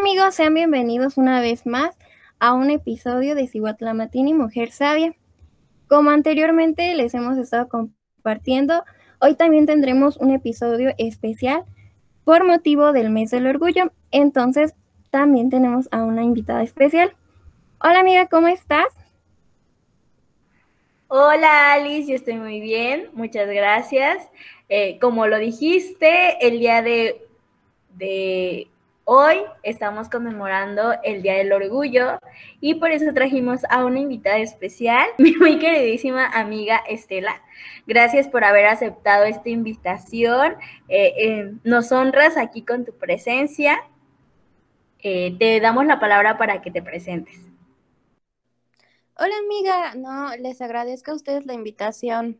amigos, sean bienvenidos una vez más a un episodio de Cihuatlamatini Mujer Sabia. Como anteriormente les hemos estado compartiendo, hoy también tendremos un episodio especial por motivo del mes del orgullo. Entonces, también tenemos a una invitada especial. Hola amiga, ¿cómo estás? Hola Alice, yo estoy muy bien, muchas gracias. Eh, como lo dijiste, el día de hoy estamos conmemorando el Día del Orgullo y por eso trajimos a una invitada especial, mi muy queridísima amiga Estela. Gracias por haber aceptado esta invitación. Eh, eh, nos honras aquí con tu presencia. te damos la palabra para que te presentes. Hola amiga, no, les agradezco a ustedes la invitación.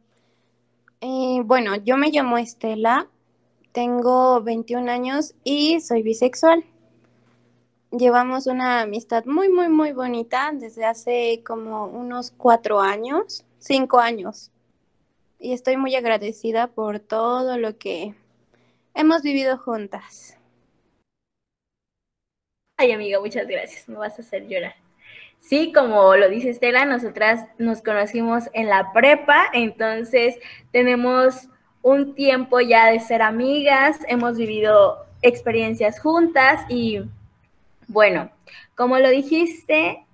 Eh, bueno, yo me llamo Estela, tengo 21 años y soy bisexual. Llevamos una amistad muy, muy, muy bonita desde hace como unos cuatro años, cinco años. Y estoy muy agradecida por todo lo que hemos vivido juntas. Ay, amiga, muchas gracias. Me vas a hacer llorar. Sí, como lo dice Estela, nosotras nos conocimos en la prepa, entonces tenemos un tiempo ya de ser amigas, hemos vivido experiencias juntas y bueno, como lo dijiste,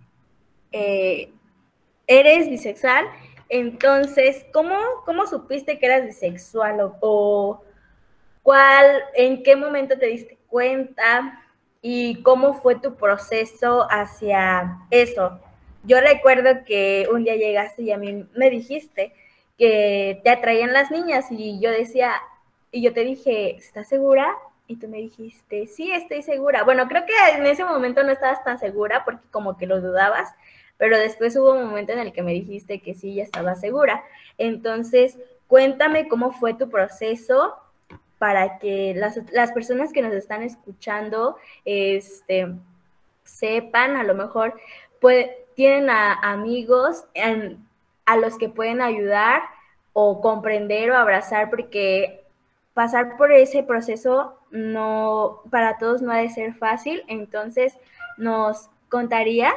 eh, eres bisexual, entonces, ¿cómo, ¿cómo supiste que eras bisexual o, o cuál, en qué momento te diste cuenta? y cómo fue tu proceso hacia eso. Yo recuerdo que un día llegaste y a mí me dijiste que te atraían las niñas y yo decía, y yo te dije, ¿estás segura? Y tú me dijiste, sí, estoy segura. Bueno, creo que en ese momento no estabas tan segura porque como que lo dudabas, pero después hubo un momento en el que me dijiste que sí, ya estaba segura. Entonces, cuéntame cómo fue tu proceso para que las, personas que nos están escuchando este, sepan, a lo mejor tienen amigos a los que pueden ayudar o comprender o abrazar, porque pasar por ese proceso no, para todos no ha de ser fácil. Entonces, ¿nos contarías?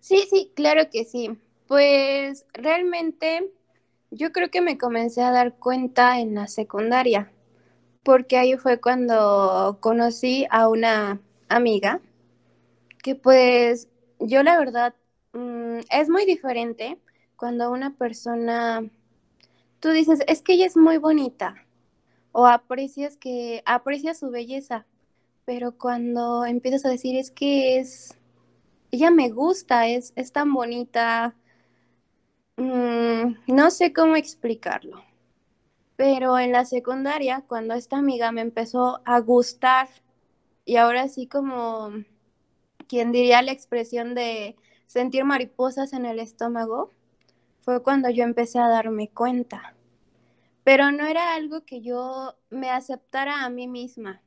Sí, sí, claro que sí. Pues realmente yo creo que me comencé a dar cuenta en la secundaria, porque ahí fue cuando conocí a una amiga que pues yo la verdad es muy diferente cuando una persona, tú dices, es que ella es muy bonita o aprecias que aprecia su belleza, pero cuando empiezas a decir es que es, ella me gusta, es, es tan bonita, Mm, no sé cómo explicarlo, pero en la secundaria, cuando esta amiga me empezó a gustar, y ahora sí como, quien diría la expresión de sentir mariposas en el estómago, fue cuando yo empecé a darme cuenta. Pero no era algo que yo me aceptara a mí misma,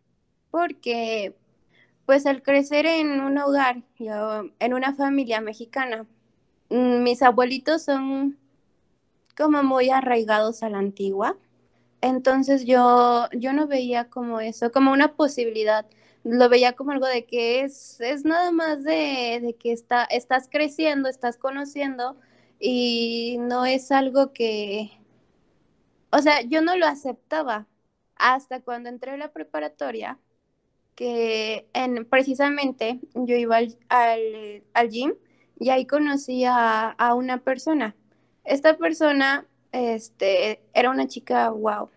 porque pues al crecer en un hogar, en una familia mexicana, Mm, mis abuelitos son como muy arraigados a la antigua. Entonces yo, yo no veía como eso, como una posibilidad. Lo veía como algo de que es, es nada más de, de que está, estás creciendo, estás conociendo y no es algo que, o sea, yo no lo aceptaba hasta cuando entré a la preparatoria, que en, precisamente yo iba al, al, gym y ahí conocí a, una persona. Esta persona este, era una chica wow,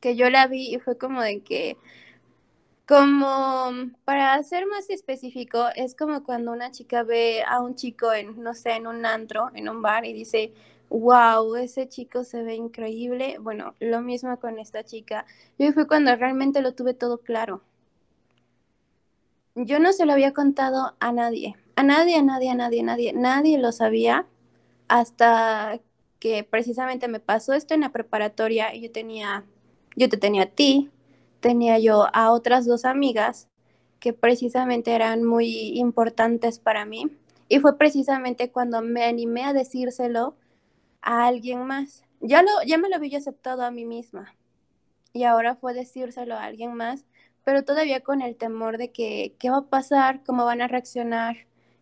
que yo la vi y fue como de que, como para ser más específico, es como cuando una chica ve a un chico en, no sé, en un antro, en un bar y dice, wow, ese chico se ve increíble. Bueno, lo mismo con esta chica. Y fue cuando realmente lo tuve todo claro. Yo no se lo había contado a nadie a nadie, a nadie, a nadie, nadie, nadie lo sabía hasta que precisamente me pasó esto en la preparatoria y yo tenía, yo te tenía a ti, tenía yo a otras dos amigas que precisamente eran muy importantes para mí y fue precisamente cuando me animé a decírselo a alguien más. Ya, lo, ya me lo había aceptado a mí misma y ahora fue decírselo a alguien más pero todavía con el temor de que qué va a pasar, cómo van a reaccionar,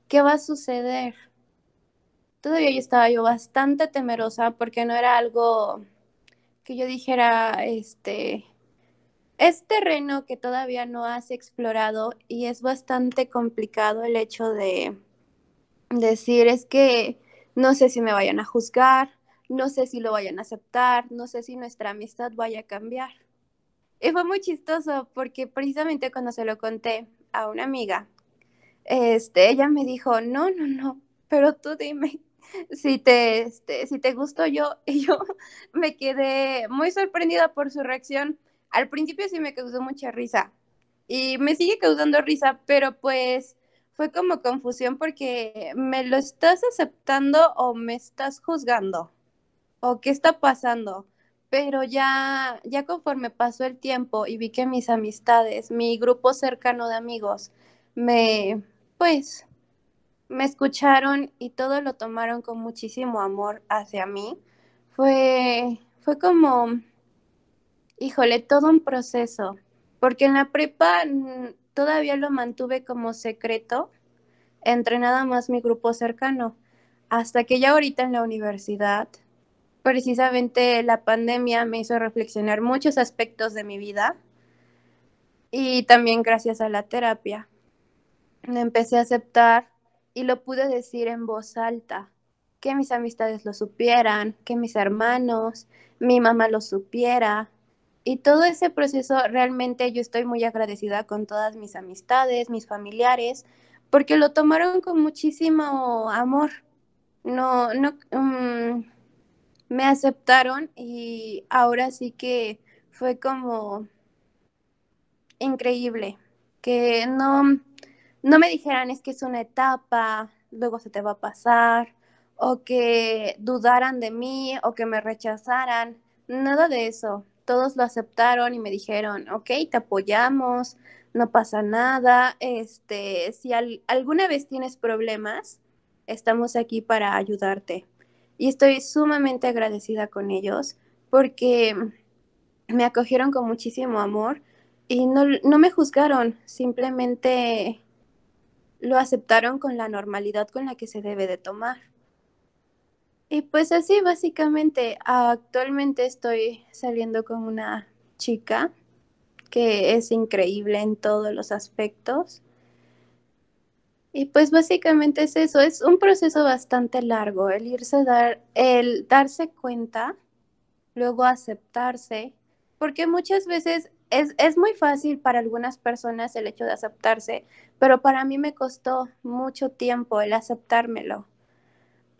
qué va a suceder. Todavía yo estaba yo bastante temerosa porque no era algo que yo dijera, este, es terreno que todavía no has explorado y es bastante complicado el hecho de decir, es que no sé si me vayan a juzgar, no sé si lo vayan a aceptar, no sé si nuestra amistad vaya a cambiar. Y fue muy chistoso porque precisamente cuando se lo conté a una amiga, este, ella me dijo, no, no, no, pero tú dime si te, este, si te gustó yo. Y yo me quedé muy sorprendida por su reacción. Al principio sí me causó mucha risa y me sigue causando risa, pero pues fue como confusión porque me lo estás aceptando o me estás juzgando o qué está pasando. Pero ya, ya conforme pasó el tiempo y vi que mis amistades, mi grupo cercano de amigos, me, pues, me escucharon y todo lo tomaron con muchísimo amor hacia mí, fue, fue como, híjole, todo un proceso, porque en la prepa todavía lo mantuve como secreto entre nada más mi grupo cercano, hasta que ya ahorita en la universidad precisamente la pandemia me hizo reflexionar muchos aspectos de mi vida y también gracias a la terapia. Me empecé a aceptar y lo pude decir en voz alta, que mis amistades lo supieran, que mis hermanos, mi mamá lo supiera. Y todo ese proceso realmente yo estoy muy agradecida con todas mis amistades, mis familiares, porque lo tomaron con muchísimo amor. No, no, um, me aceptaron y ahora sí que fue como increíble, que no, no me dijeran es que es una etapa, luego se te va a pasar, o que dudaran de mí, o que me rechazaran, nada de eso. Todos lo aceptaron y me dijeron, ok, te apoyamos, no pasa nada, este, si alguna vez tienes problemas, estamos aquí para ayudarte y estoy sumamente agradecida con ellos porque me acogieron con muchísimo amor y no, no me juzgaron, simplemente lo aceptaron con la normalidad con la que se debe de tomar. Y pues así básicamente, actualmente estoy saliendo con una chica que es increíble en todos los aspectos. Y pues básicamente es eso, es un proceso bastante largo, el irse a dar, el darse cuenta, luego aceptarse, porque muchas veces es, es muy fácil para algunas personas el hecho de aceptarse, pero para mí me costó mucho tiempo el aceptármelo.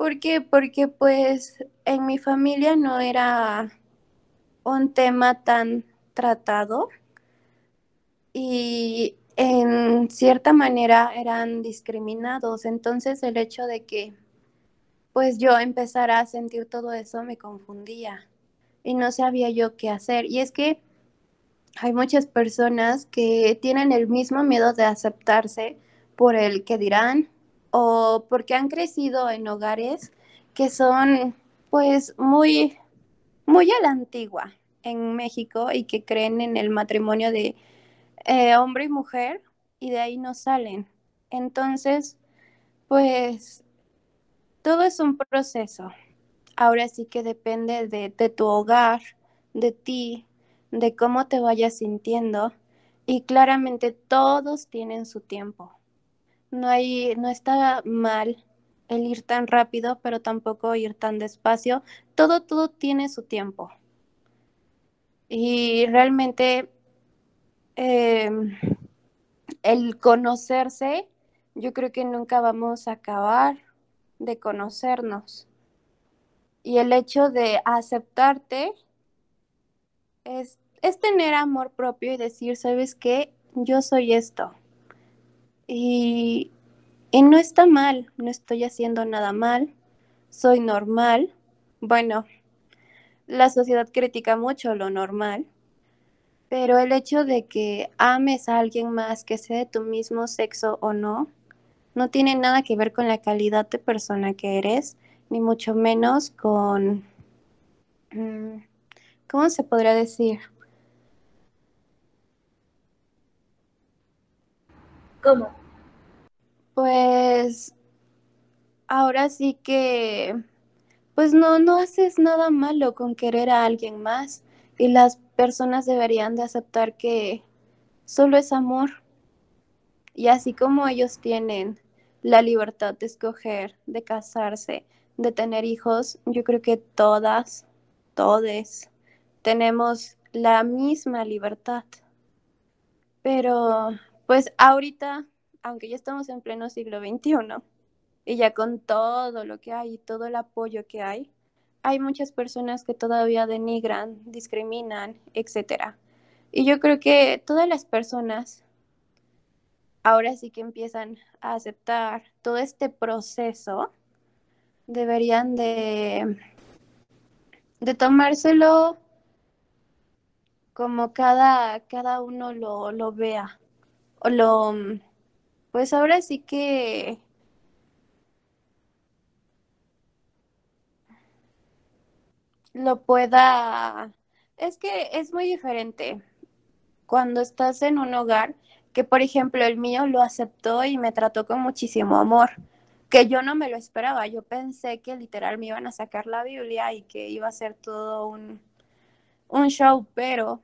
¿Por qué? Porque pues en mi familia no era un tema tan tratado y en cierta manera eran discriminados. Entonces el hecho de que pues yo empezara a sentir todo eso me confundía y no sabía yo qué hacer. Y es que hay muchas personas que tienen el mismo miedo de aceptarse por el que dirán o porque han crecido en hogares que son pues muy muy a la antigua en México y que creen en el matrimonio de eh, hombre y mujer y de ahí no salen. Entonces, pues todo es un proceso. Ahora sí que depende de, de tu hogar, de ti, de cómo te vayas sintiendo y claramente todos tienen su tiempo. No hay, no está mal el ir tan rápido, pero tampoco ir tan despacio. Todo, todo tiene su tiempo. Y realmente Em, el conocerse, yo creo que nunca vamos a acabar de conocernos. Y el hecho de aceptarte es, tener amor propio y decir, ¿sabes qué? Yo soy esto. Y, no está mal, no estoy haciendo nada mal, soy normal. Bueno, la sociedad critica mucho lo normal, pero el hecho de que ames a alguien más que sea de tu mismo sexo o no, no tiene nada que ver con la calidad de persona que eres, ni mucho menos con, mm, ¿cómo se podría decir? ¿Cómo? Pues ahora sí que, pues no, no haces nada malo con querer a alguien más y las personas deberían de aceptar que solo es amor. Y así como ellos tienen la libertad de escoger, de casarse, de tener hijos, yo creo que todas, todes, tenemos la misma libertad. Pero, pues ahorita, aunque ya estamos en pleno siglo XXI, y ya con todo lo que hay y todo el apoyo que hay, hay muchas personas que todavía denigran, discriminan, etc. Y yo creo que todas las personas ahora sí que empiezan a aceptar todo este proceso, deberían de, de tomárselo como cada, cada uno lo, lo vea. O lo, pues ahora sí que lo pueda... Es que es muy diferente cuando estás en un hogar que, por ejemplo, el mío lo aceptó y me trató con muchísimo amor, que yo no me lo esperaba. Yo pensé que literal me iban a sacar la Biblia y que iba a ser todo un, un show, pero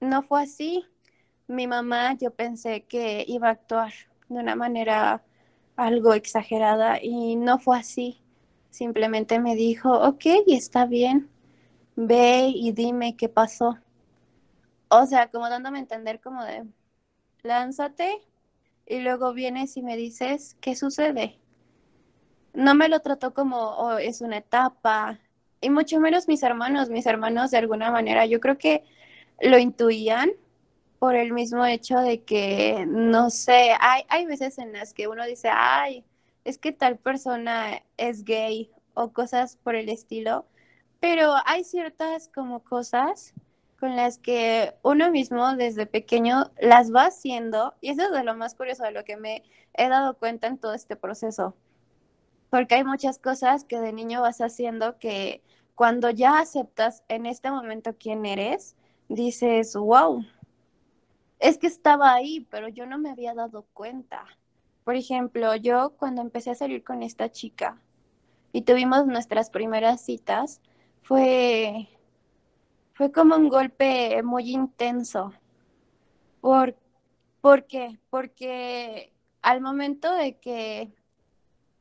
no fue así. Mi mamá, yo pensé que iba a actuar de una manera algo exagerada y no fue así. Simplemente me dijo, ok, está bien, ve y dime qué pasó. O sea, como dándome a entender como de, lánzate y luego vienes y me dices qué sucede. No me lo trató como oh, es una etapa, y mucho menos mis hermanos, mis hermanos de alguna manera, yo creo que lo intuían por el mismo hecho de que, no sé, hay, hay veces en las que uno dice, ay, es que tal persona es gay o cosas por el estilo, pero hay ciertas como cosas con las que uno mismo desde pequeño las va haciendo y eso es de lo más curioso de lo que me he dado cuenta en todo este proceso. Porque hay muchas cosas que de niño vas haciendo que cuando ya aceptas en este momento quién eres, dices, wow, es que estaba ahí, pero yo no me había dado cuenta. Por ejemplo, yo cuando empecé a salir con esta chica y tuvimos nuestras primeras citas, fue fue como un golpe muy intenso. ¿Por, ¿Por qué? Porque al momento de que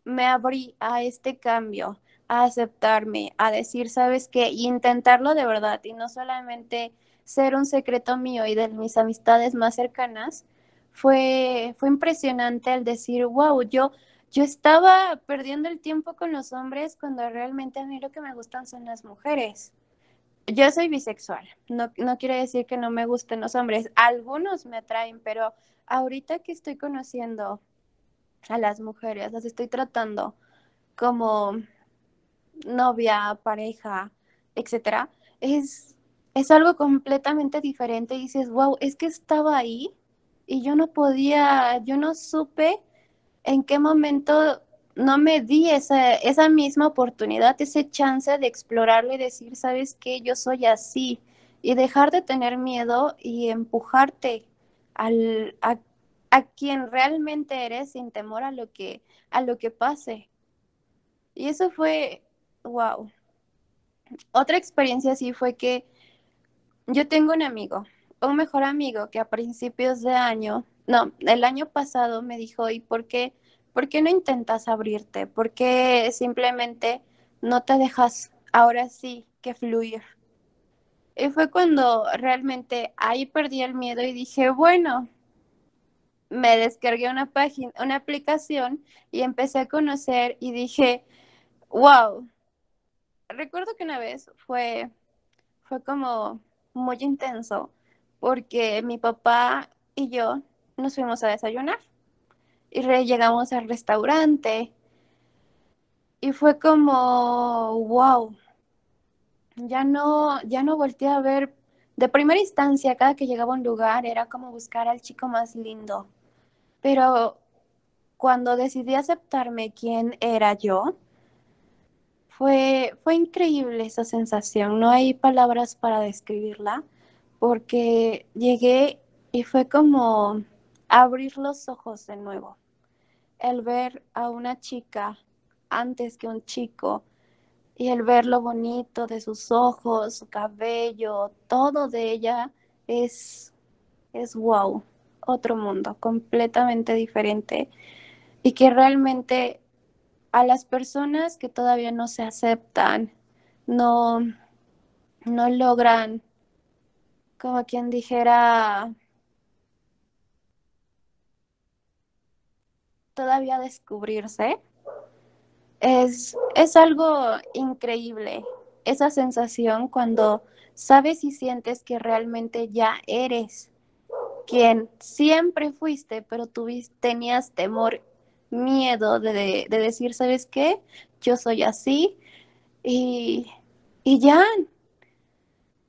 me abrí a este cambio, a aceptarme, a decir, ¿sabes qué? Y intentarlo de verdad y no solamente ser un secreto mío y de mis amistades más cercanas, fue, fue impresionante el decir, wow, yo, yo estaba perdiendo el tiempo con los hombres cuando realmente a mí lo que me gustan son las mujeres yo soy bisexual, no, no quiere decir que no me gusten los hombres, algunos me atraen, pero ahorita que estoy conociendo a las mujeres, las estoy tratando como novia, pareja, etcétera, es, es algo completamente diferente y dices, wow, es que estaba ahí y yo no podía, yo no supe en qué momento no me di esa, esa misma oportunidad, ese chance de explorarlo y decir, sabes qué, yo soy así, y dejar de tener miedo y empujarte al, a, a, quien realmente eres sin temor a lo que, a lo que pase. Y eso fue, wow. Otra experiencia así fue que yo tengo un amigo, un mejor amigo que a principios de año, no, el año pasado me dijo, ¿y por qué? ¿por qué no intentas abrirte? ¿Por qué simplemente no te dejas ahora sí que fluir? Y fue cuando realmente ahí perdí el miedo y dije, bueno, me descargué una página, una aplicación y empecé a conocer y dije, wow. Recuerdo que una vez fue, fue como muy intenso porque mi papá y yo nos fuimos a desayunar y llegamos al restaurante y fue como, wow, ya no, ya no volteé a ver, de primera instancia, cada que llegaba a un lugar era como buscar al chico más lindo, pero cuando decidí aceptarme quién era yo, fue, fue increíble esa sensación, no hay palabras para describirla, porque llegué y fue como abrir los ojos de nuevo, el ver a una chica antes que un chico y el ver lo bonito de sus ojos, su cabello, todo de ella es, es wow, otro mundo completamente diferente. Y que realmente a las personas que todavía no se aceptan, no, no logran, como quien dijera, todavía descubrirse, es, es algo increíble. Esa sensación cuando sabes y sientes que realmente ya eres quien siempre fuiste, pero tuviste, tenías temor, miedo de, de, decir, ¿sabes qué? Yo soy así y, y ya.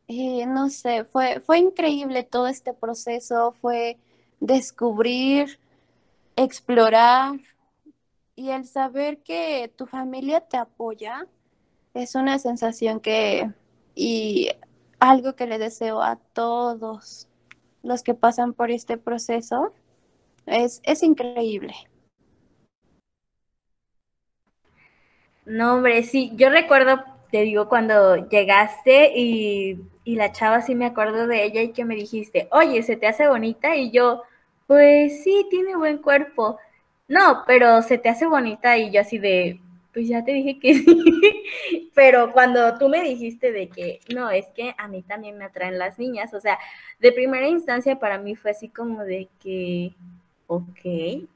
Y no sé, fue, fue increíble todo este proceso, fue descubrir explorar y el saber que tu familia te apoya es una sensación que y algo que le deseo a todos los que pasan por este proceso es, es increíble. No, hombre, sí, yo recuerdo, te digo, cuando llegaste y, y la chava sí me acuerdo de ella y que me dijiste, oye, se te hace bonita y yo, pues sí, tiene buen cuerpo. No, pero se te hace bonita y yo así de, pues ya te dije que sí. pero cuando tú me dijiste de que, no, es que a mí también me atraen las niñas, o sea, de primera instancia para mí fue así como de que, ok.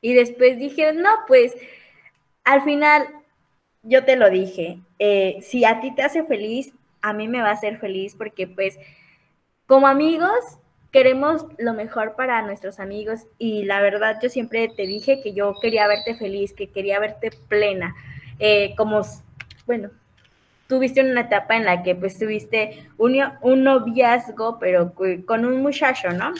Y después dije, no, pues al final yo te lo dije, eh, si a ti te hace feliz, a mí me va a hacer feliz porque pues como amigos queremos lo mejor para nuestros amigos y la verdad yo siempre te dije que yo quería verte feliz, que quería verte plena, eh, como, bueno, tuviste una etapa en la que pues tuviste un, un noviazgo, pero con un muchacho, ¿no?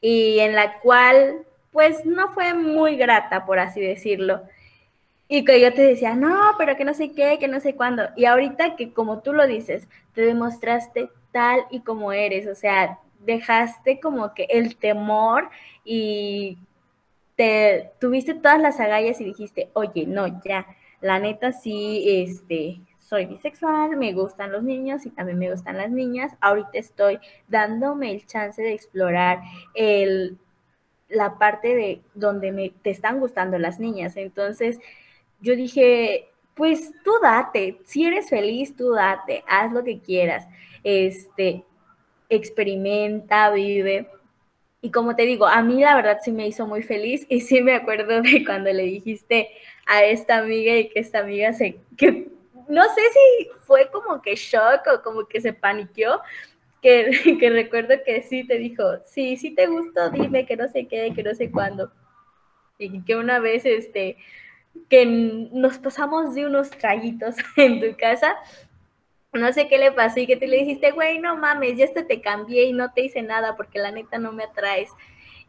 Y en la cual pues no fue muy grata, por así decirlo. Y que yo te decía, no, pero que no sé qué, que no sé cuándo. Y ahorita que como tú lo dices, te demostraste tal y como eres, o sea, dejaste como que el temor y te tuviste todas las agallas y dijiste, oye, no, ya, la neta sí, este, soy bisexual, me gustan los niños y también me gustan las niñas. Ahorita estoy dándome el chance de explorar el, la parte de donde me, te están gustando las niñas. Entonces, yo dije, pues tú date, si eres feliz, tú date, haz lo que quieras. Este, experimenta, vive. Y como te digo, a mí la verdad sí me hizo muy feliz y sí me acuerdo de cuando le dijiste a esta amiga y que esta amiga se, que no sé si fue como que shock o como que se paniqueó, que, que recuerdo que sí te dijo, sí, sí te gustó, dime que no sé qué, que no sé cuándo. Y que una vez, este, que nos pasamos de unos traguitos en tu casa no sé qué le pasó y que te le dijiste, güey, no mames, ya hasta te cambié y no te hice nada porque la neta no me atraes.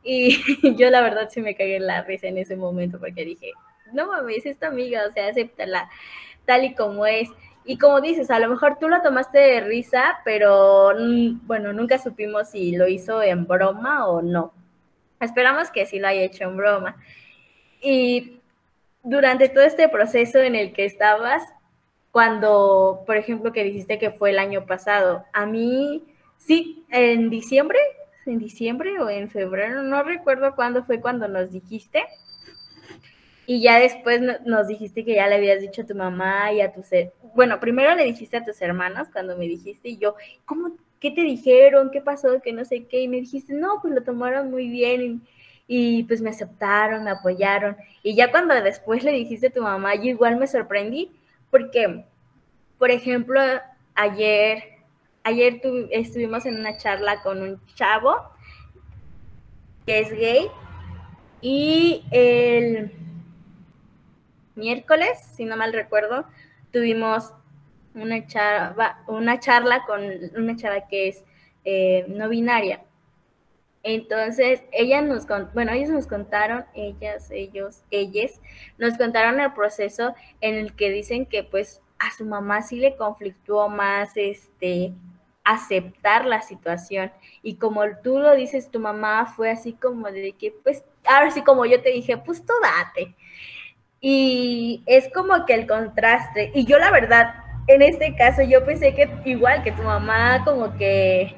Y yo la verdad sí me cagué en la risa en ese momento porque dije, no mames, es amiga, o sea, acéptala tal y como es. Y como dices, a lo mejor tú lo tomaste de risa, pero bueno, nunca supimos si lo hizo en broma o no. Esperamos que sí lo haya hecho en broma. Y durante todo este proceso en el que estabas, cuando, por ejemplo, que dijiste que fue el año pasado, a mí, sí, en diciembre, en diciembre o en febrero, no recuerdo cuándo fue cuando nos dijiste. Y ya después nos dijiste que ya le habías dicho a tu mamá y a tus... Bueno, primero le dijiste a tus hermanos cuando me dijiste y yo, ¿cómo? ¿Qué te dijeron? ¿Qué pasó? Que no sé qué. Y me dijiste, no, pues lo tomaron muy bien y, y pues me aceptaron, me apoyaron. Y ya cuando después le dijiste a tu mamá, yo igual me sorprendí porque, por ejemplo, ayer, ayer estuvimos en una charla con un chavo que es gay y el miércoles, si no mal recuerdo, tuvimos una charla, una charla con una chava que es eh, no binaria. Entonces, ella nos, bueno, ellos nos contaron, ellas, ellos, ellas, nos contaron el proceso en el que dicen que pues a su mamá sí le conflictuó más este aceptar la situación. Y como tú lo dices, tu mamá fue así como de que, pues, ahora sí como yo te dije, pues tú date. Y es como que el contraste. Y yo la verdad, en este caso, yo pensé que igual que tu mamá como que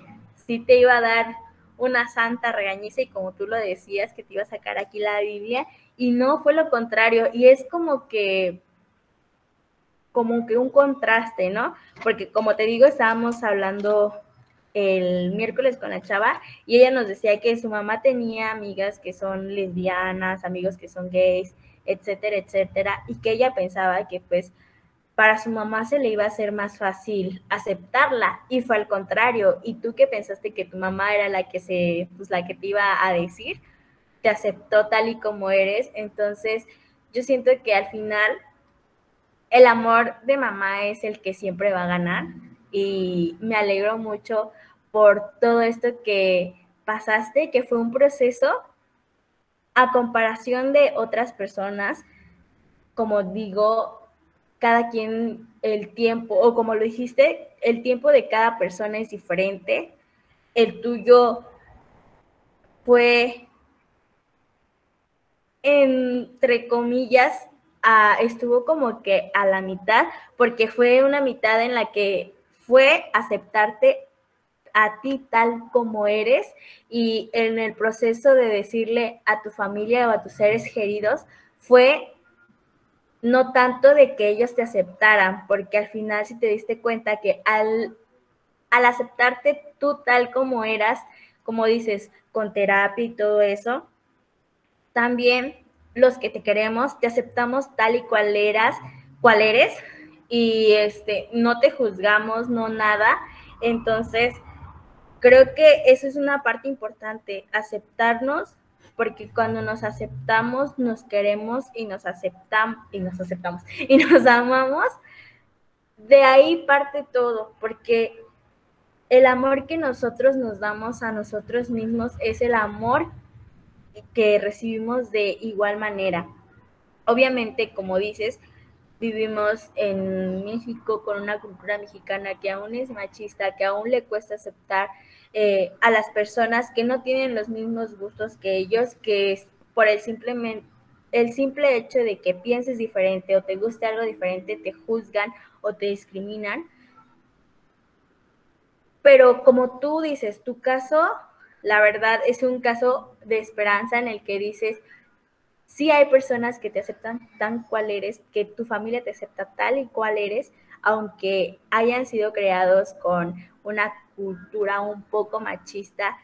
sí te iba a dar una santa regañiza y como tú lo decías, que te iba a sacar aquí la Biblia. Y no, fue lo contrario. Y es como que como que un contraste, ¿no? Porque como te digo, estábamos hablando el miércoles con la chava y ella nos decía que su mamá tenía amigas que son lesbianas, amigos que son gays, etcétera, etcétera, y que ella pensaba que pues para su mamá se le iba a ser más fácil aceptarla y fue al contrario. ¿Y tú qué pensaste que tu mamá era la que se pues la que te iba a decir? Te aceptó tal y como eres. Entonces, yo siento que al final el amor de mamá es el que siempre va a ganar y me alegro mucho por todo esto que pasaste, que fue un proceso a comparación de otras personas, como digo, cada quien el tiempo, o como lo dijiste, el tiempo de cada persona es diferente. El tuyo fue, entre comillas, estuvo como que a la mitad, porque fue una mitad en la que fue aceptarte a ti tal como eres y en el proceso de decirle a tu familia o a tus seres queridos fue no tanto de que ellos te aceptaran, porque al final si te diste cuenta que al, al aceptarte tú tal como eras, como dices, con terapia y todo eso, también los que te queremos, te aceptamos tal y cual eras, cual eres, y este, no te juzgamos, no nada. Entonces, creo que eso es una parte importante, aceptarnos, porque cuando nos aceptamos, nos queremos y nos aceptamos, y nos aceptamos, y nos amamos, de ahí parte todo, porque el amor que nosotros nos damos a nosotros mismos es el amor que recibimos de igual manera. Obviamente, como dices, vivimos en México con una cultura mexicana que aún es machista, que aún le cuesta aceptar eh, a las personas que no tienen los mismos gustos que ellos, que por el simplemente el simple hecho de que pienses diferente o te guste algo diferente, te juzgan o te discriminan. Pero como tú dices, tu caso la verdad es un caso de esperanza en el que dices, sí hay personas que te aceptan tan cual eres, que tu familia te acepta tal y cual eres, aunque hayan sido creados con una cultura un poco machista.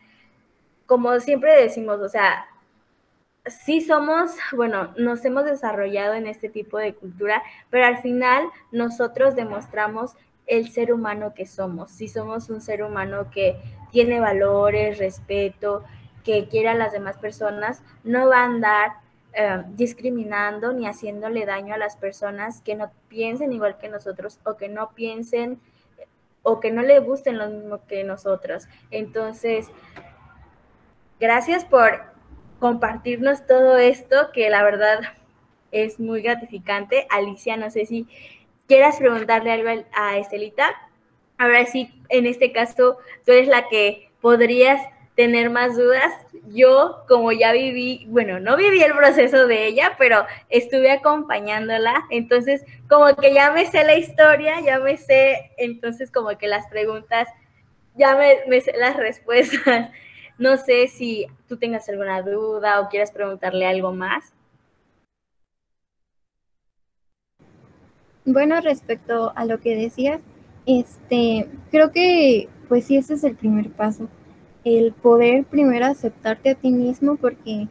Como siempre decimos, o sea, sí somos, bueno, nos hemos desarrollado en este tipo de cultura, pero al final nosotros demostramos el ser humano que somos. Si somos un ser humano que tiene valores, respeto, que quiere a las demás personas, no va a andar eh, discriminando ni haciéndole daño a las personas que no piensen igual que nosotros o que no piensen o que no le gusten lo mismo que nosotros. Entonces, gracias por compartirnos todo esto, que la verdad es muy gratificante. Alicia, no sé si quieras preguntarle algo a Estelita. Ahora sí, en este caso, tú eres la que podrías tener más dudas. Yo, como ya viví, bueno, no viví el proceso de ella, pero estuve acompañándola, entonces como que ya me sé la historia, ya me sé, entonces como que las preguntas, ya me, sé las respuestas. No sé si tú tengas alguna duda o quieras preguntarle algo más. Bueno, respecto a lo que decías, este, creo que pues sí, ese es el primer paso, el poder primero aceptarte a ti mismo porque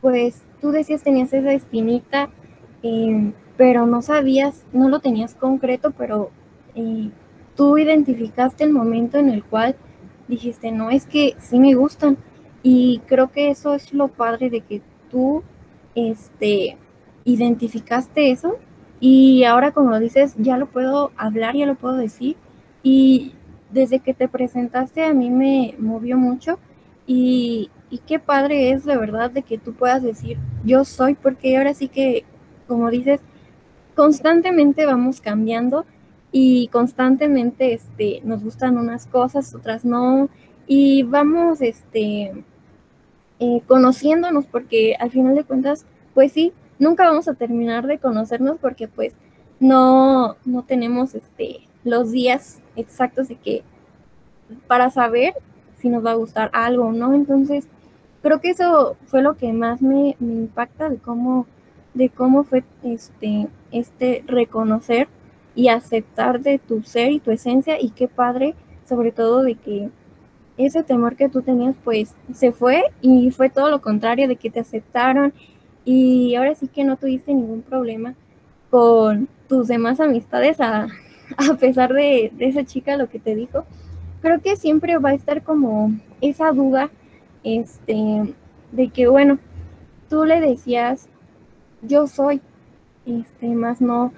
pues tú decías tenías esa espinita, eh, pero no sabías, no lo tenías concreto, pero eh, tú identificaste el momento en el cual dijiste, no, es que sí me gustan. Y creo que eso es lo padre de que tú este, identificaste eso y ahora, como lo dices, ya lo puedo hablar, ya lo puedo decir. Y desde que te presentaste a mí me movió mucho. Y, y qué padre es de verdad de que tú puedas decir, yo soy, porque ahora sí que, como dices, constantemente vamos cambiando, y constantemente este, nos gustan unas cosas, otras no, y vamos este, eh, conociéndonos porque al final de cuentas, pues sí, nunca vamos a terminar de conocernos porque pues no, no tenemos este, los días exactos de que para saber si nos va a gustar algo o no. Entonces, creo que eso fue lo que más me, impacta de cómo, de cómo fue este, este reconocer y aceptar de tu ser y tu esencia y qué padre, sobre todo de que ese temor que tú tenías pues se fue y fue todo lo contrario de que te aceptaron y ahora sí que no tuviste ningún problema con tus demás amistades a, a pesar de, esa chica lo que te dijo. Creo que siempre va a estar como esa duda este, de que, bueno, tú le decías, yo soy, este, más no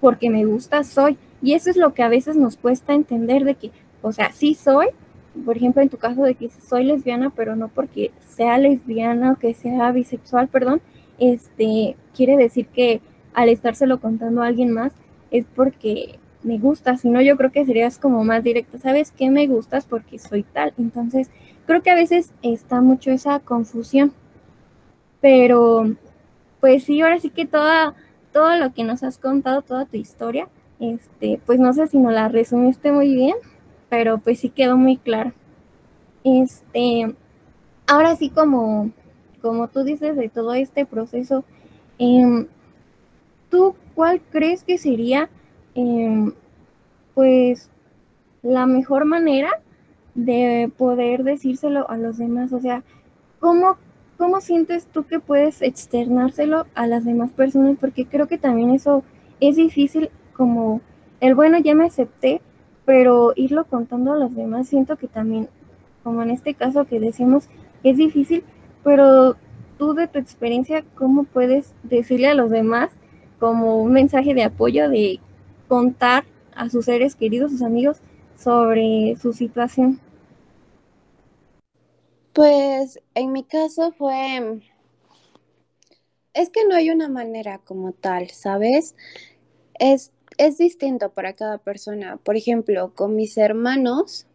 porque me gusta, soy. Y eso es lo que a veces nos cuesta entender de que, o sea, sí soy, por ejemplo, en tu caso de que soy lesbiana, pero no porque sea lesbiana o que sea bisexual, perdón, este, quiere decir que al estárselo contando a alguien más es porque me gusta, si no yo creo que serías como más directa, ¿sabes qué me gustas? Porque soy tal. Entonces, creo que a veces está mucho esa confusión. Pero, pues sí, ahora sí que toda, todo lo que nos has contado, toda tu historia, este, pues no sé si nos la resumiste muy bien, pero pues sí quedó muy claro. Este, ahora sí como, como tú dices de todo este proceso, eh, ¿tú cuál crees que sería eh, pues la mejor manera de poder decírselo a los demás? O sea, ¿cómo, ¿cómo sientes tú que puedes externárselo a las demás personas? Porque creo que también eso es difícil como el bueno, ya me acepté, pero irlo contando a los demás siento que también, como en este caso que decimos, es difícil, pero tú de tu experiencia, ¿cómo puedes decirle a los demás como un mensaje de apoyo de contar a sus seres queridos, sus amigos, sobre su situación? Pues en mi caso fue, es que no hay una manera como tal, ¿sabes? Es es distinto para cada persona. Por ejemplo, con mis hermanos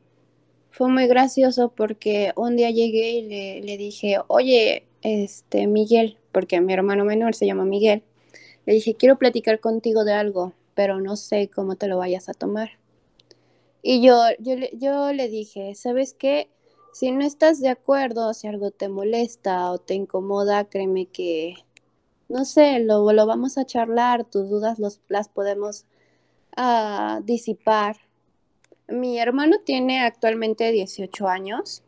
fue muy gracioso porque un día llegué y le, dije, oye, este Miguel, porque mi hermano menor se llama Miguel, le dije, quiero platicar contigo de algo, pero no sé cómo te lo vayas a tomar. Y yo, yo, yo le dije, ¿sabes qué? Si no estás de acuerdo, si algo te molesta o te incomoda, créeme que, no sé, lo, lo vamos a charlar, tus dudas los, las podemos a disipar. Mi hermano tiene actualmente 18 años.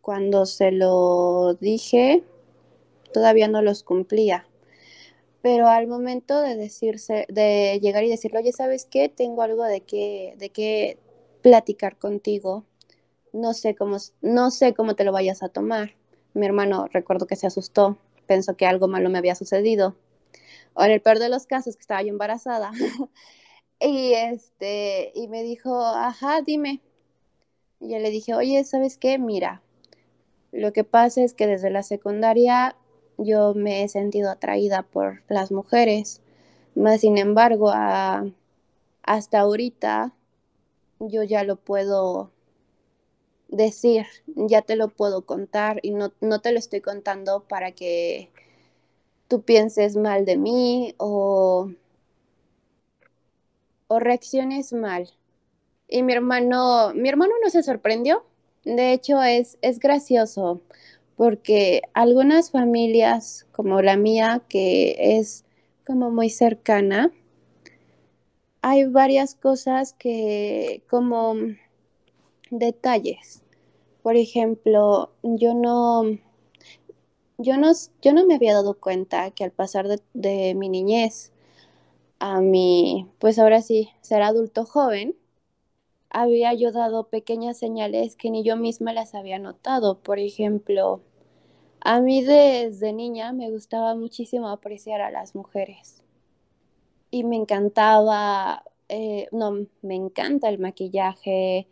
Cuando se lo dije, todavía no los cumplía. Pero al momento de decirse, de llegar y decirle, oye, ¿sabes qué? Tengo algo de qué, de qué platicar contigo. No sé cómo, no sé cómo te lo vayas a tomar. Mi hermano recuerdo que se asustó, pensó que algo malo me había sucedido. O en el peor de los casos, que estaba yo embarazada. Y este, y me dijo, ajá, dime. Y yo le dije, oye, ¿sabes qué? Mira, lo que pasa es que desde la secundaria yo me he sentido atraída por las mujeres, más sin embargo, hasta ahorita yo ya lo puedo decir, ya te lo puedo contar y no, no te lo estoy contando para que tú pienses mal de mí o o reacciones mal. Y mi hermano, mi hermano no se sorprendió. De hecho, es, es gracioso porque algunas familias como la mía, que es como muy cercana, hay varias cosas que como detalles. Por ejemplo, yo no, yo no, yo no me había dado cuenta que al pasar de, de mi niñez a mi, pues ahora sí, ser adulto joven, había yo dado pequeñas señales que ni yo misma las había notado. Por ejemplo, a mí desde niña me gustaba muchísimo apreciar a las mujeres y me encantaba, eh, no, me encanta el maquillaje,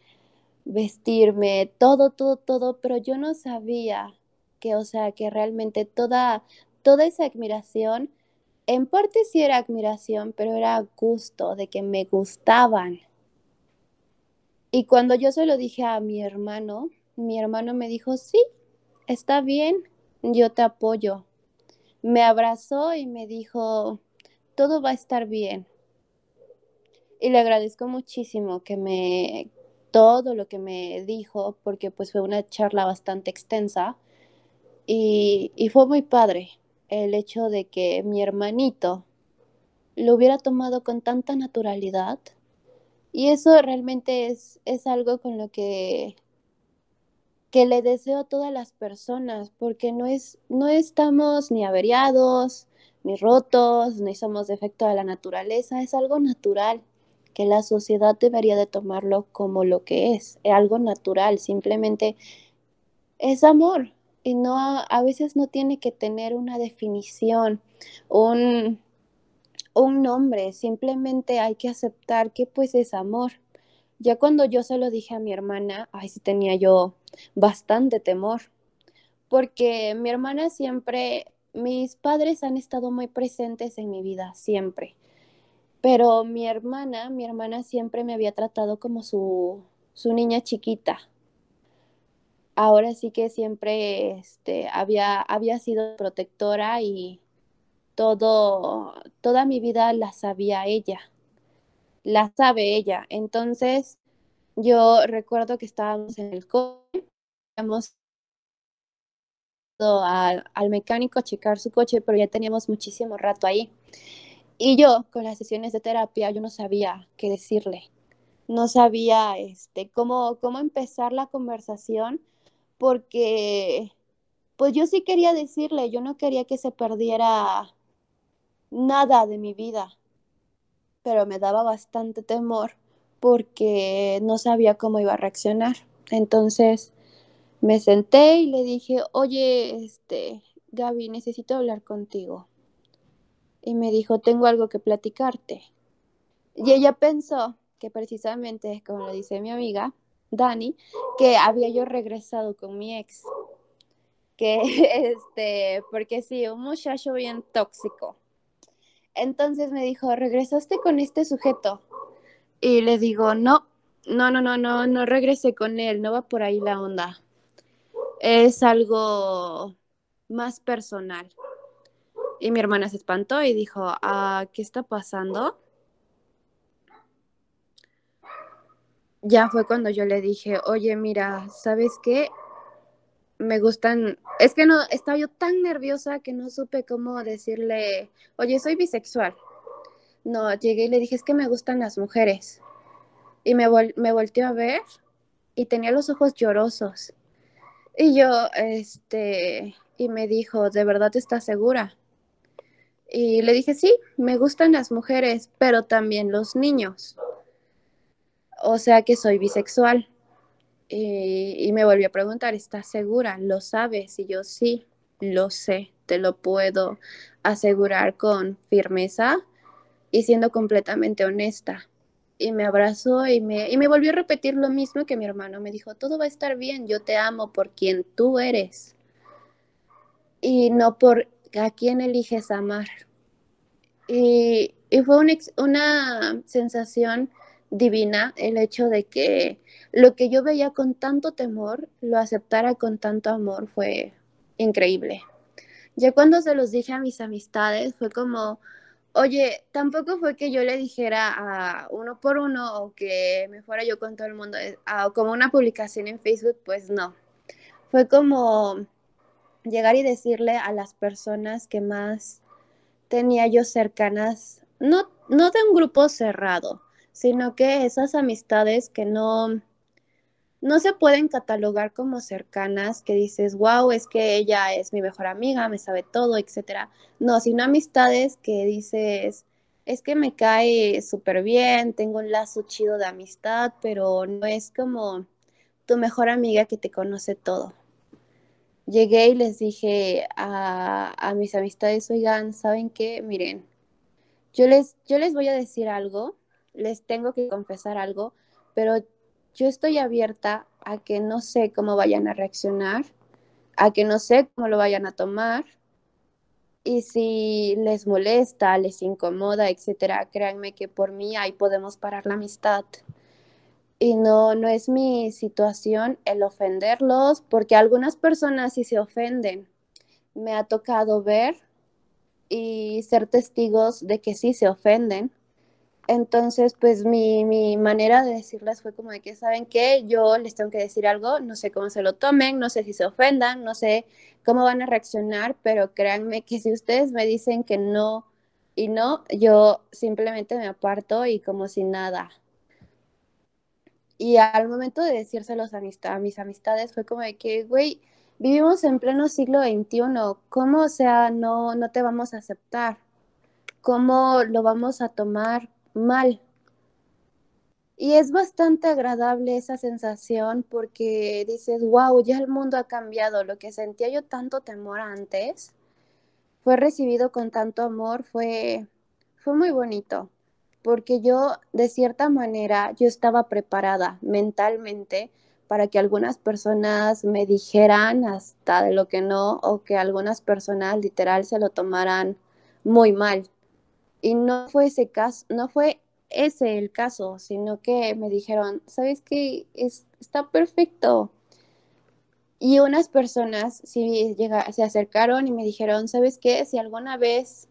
vestirme, todo, todo, todo, pero yo no sabía que, o sea, que realmente toda, toda esa admiración en parte sí era admiración, pero era gusto de que me gustaban. Y cuando yo se lo dije a mi hermano, mi hermano me dijo, sí, está bien, yo te apoyo. Me abrazó y me dijo, todo va a estar bien. Y le agradezco muchísimo que me, todo lo que me dijo, porque pues fue una charla bastante extensa y, y fue muy padre el hecho de que mi hermanito lo hubiera tomado con tanta naturalidad. Y eso realmente es, es algo con lo que, que le deseo a todas las personas, porque no, es, no estamos ni averiados, ni rotos, ni somos defecto de la naturaleza, es algo natural que la sociedad debería de tomarlo como lo que es, es algo natural, simplemente es amor y no a veces no tiene que tener una definición, un, un nombre, simplemente hay que aceptar que pues es amor. Ya cuando yo se lo dije a mi hermana, ay, sí tenía yo bastante temor, porque mi hermana siempre, mis padres han estado muy presentes en mi vida, siempre. Pero mi hermana, mi hermana siempre me había tratado como su, su niña chiquita. Ahora sí que siempre este, había, había sido protectora y todo, toda mi vida la sabía ella, la sabe ella. Entonces, yo recuerdo que estábamos en el coche, íbamos al mecánico a checar su coche, pero ya teníamos muchísimo rato ahí. Y yo, con las sesiones de terapia, yo no sabía qué decirle. No sabía este, cómo, cómo empezar la conversación porque pues yo sí quería decirle, yo no quería que se perdiera nada de mi vida, pero me daba bastante temor porque no sabía cómo iba a reaccionar. Entonces me senté y le dije, oye, este, Gaby, necesito hablar contigo y me dijo, tengo algo que platicarte. Y ella pensó que precisamente, como lo dice mi amiga Dani, que había yo regresado con mi ex. Que este, porque sí, un muchacho bien tóxico. Entonces me dijo, ¿regresaste con este sujeto? Y le digo, no, no, no, no, no, no regresé con él, no va por ahí la onda. Es algo más personal. Y mi hermana se espantó y dijo, ah, ¿qué está pasando? Ya fue cuando yo le dije, oye, mira, ¿sabes qué? Me gustan, es que no, estaba yo tan nerviosa que no supe cómo decirle, oye, soy bisexual. No, llegué y le dije, es que me gustan las mujeres. Y me, me volteó a ver y tenía los ojos llorosos. Y yo, este, y me dijo, ¿de verdad estás segura? Y le dije, sí, me gustan las mujeres, pero también los niños. O sea que soy bisexual. Y, me volvió a preguntar, ¿estás segura? ¿Lo sabes? Y yo, sí, lo sé, te lo puedo asegurar con firmeza y siendo completamente honesta. Y me abrazó y me, y me volvió a repetir lo mismo que mi hermano. Me dijo, todo va a estar bien, yo te amo por quien tú eres. Y no por a quién eliges amar. Y, fue una sensación divina el hecho de que lo que yo veía con tanto temor, lo aceptara con tanto amor, fue increíble. Ya cuando se los dije a mis amistades, fue como, oye, tampoco fue que yo le dijera a uno por uno o que me fuera yo con todo el mundo, eh, como una publicación en Facebook, pues no. Fue como llegar y decirle a las personas que más tenía yo cercanas, no, no de un grupo cerrado, sino que esas amistades que no, no se pueden catalogar como cercanas, que dices, wow, es que ella es mi mejor amiga, me sabe todo, etc. No, sino amistades que dices, es que me cae súper bien, tengo un lazo chido de amistad, pero no es como tu mejor amiga que te conoce todo llegué y les dije a, mis amistades, oigan, ¿saben qué? Miren, yo les, yo les voy a decir algo, les tengo que confesar algo, pero yo estoy abierta a que no sé cómo vayan a reaccionar, a que no sé cómo lo vayan a tomar. Y si les molesta, les incomoda, etcétera, créanme que por mí ahí podemos parar la amistad. Y no, no es mi situación el ofenderlos, porque algunas personas sí se ofenden. Me ha tocado ver y ser testigos de que sí se ofenden. Entonces, pues mi, mi, manera de decirles fue como de que, ¿saben qué? Yo les tengo que decir algo, no sé cómo se lo tomen, no sé si se ofendan, no sé cómo van a reaccionar, pero créanme que si ustedes me dicen que no y no, yo simplemente me aparto y como si nada. Y al momento de decírselos a mis, a mis amistades fue como de que, güey, vivimos en pleno siglo XXI, ¿cómo, o sea, no, no te vamos a aceptar? ¿Cómo lo vamos a tomar mal? Y es bastante agradable esa sensación porque dices, wow, ya el mundo ha cambiado. Lo que sentía yo tanto temor antes fue recibido con tanto amor, fue, fue muy bonito. Porque yo, de cierta manera, yo estaba preparada mentalmente para que algunas personas me dijeran hasta de lo que no, o que algunas personas literal se lo tomaran muy mal. Y no fue ese caso, no fue ese el caso, sino que me dijeron, ¿sabes qué? Es, está perfecto. Y unas personas sí llega, se acercaron y me dijeron, ¿sabes qué? Si alguna vez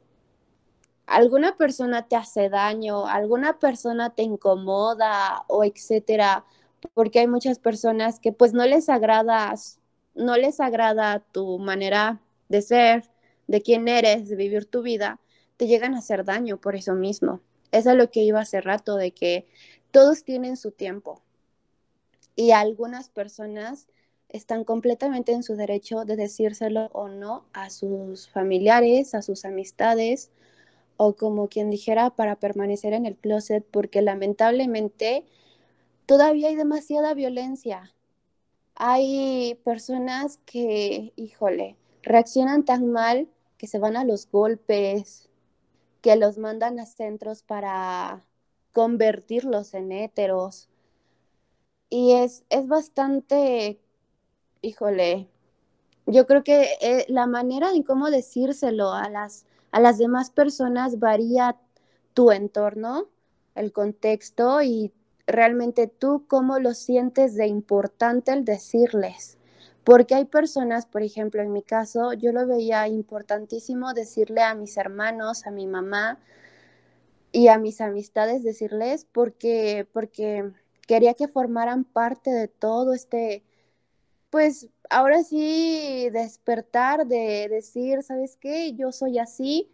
alguna persona te hace daño, alguna persona te incomoda o etcétera, porque hay muchas personas que pues no les agrada, no les agrada tu manera de ser, de quién eres, de vivir tu vida, te llegan a hacer daño por eso mismo. Es lo que iba hace rato, de que todos tienen su tiempo. Y algunas personas están completamente en su derecho de decírselo o no a sus familiares, a sus amistades, o como quien dijera, para permanecer en el closet, porque lamentablemente todavía hay demasiada violencia. Hay personas que, híjole, reaccionan tan mal que se van a los golpes, que los mandan a centros para convertirlos en héteros. Y es, es bastante, híjole, yo creo que eh, la manera en cómo decírselo a las, a las demás personas varía tu entorno, el contexto y realmente tú cómo lo sientes de importante el decirles. Porque hay personas, por ejemplo, en mi caso, yo lo veía importantísimo decirle a mis hermanos, a mi mamá y a mis amistades, decirles porque, porque quería que formaran parte de todo este, pues ahora sí, despertar de decir, ¿sabes qué? Yo soy así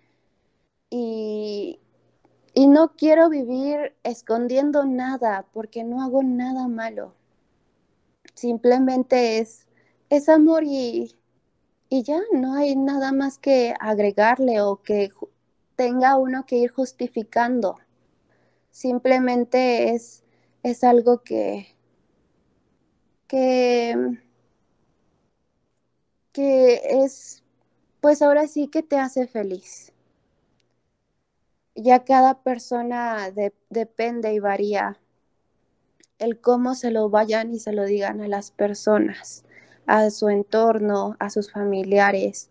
y, y no quiero vivir escondiendo nada porque no hago nada malo. Simplemente es es amor y, y ya no hay nada más que agregarle o que tenga uno que ir justificando. Simplemente es, es algo que, que, que es, pues ahora sí que te hace feliz. Ya cada persona depende y varía el cómo se lo vayan y se lo digan a las personas a su entorno, a sus familiares,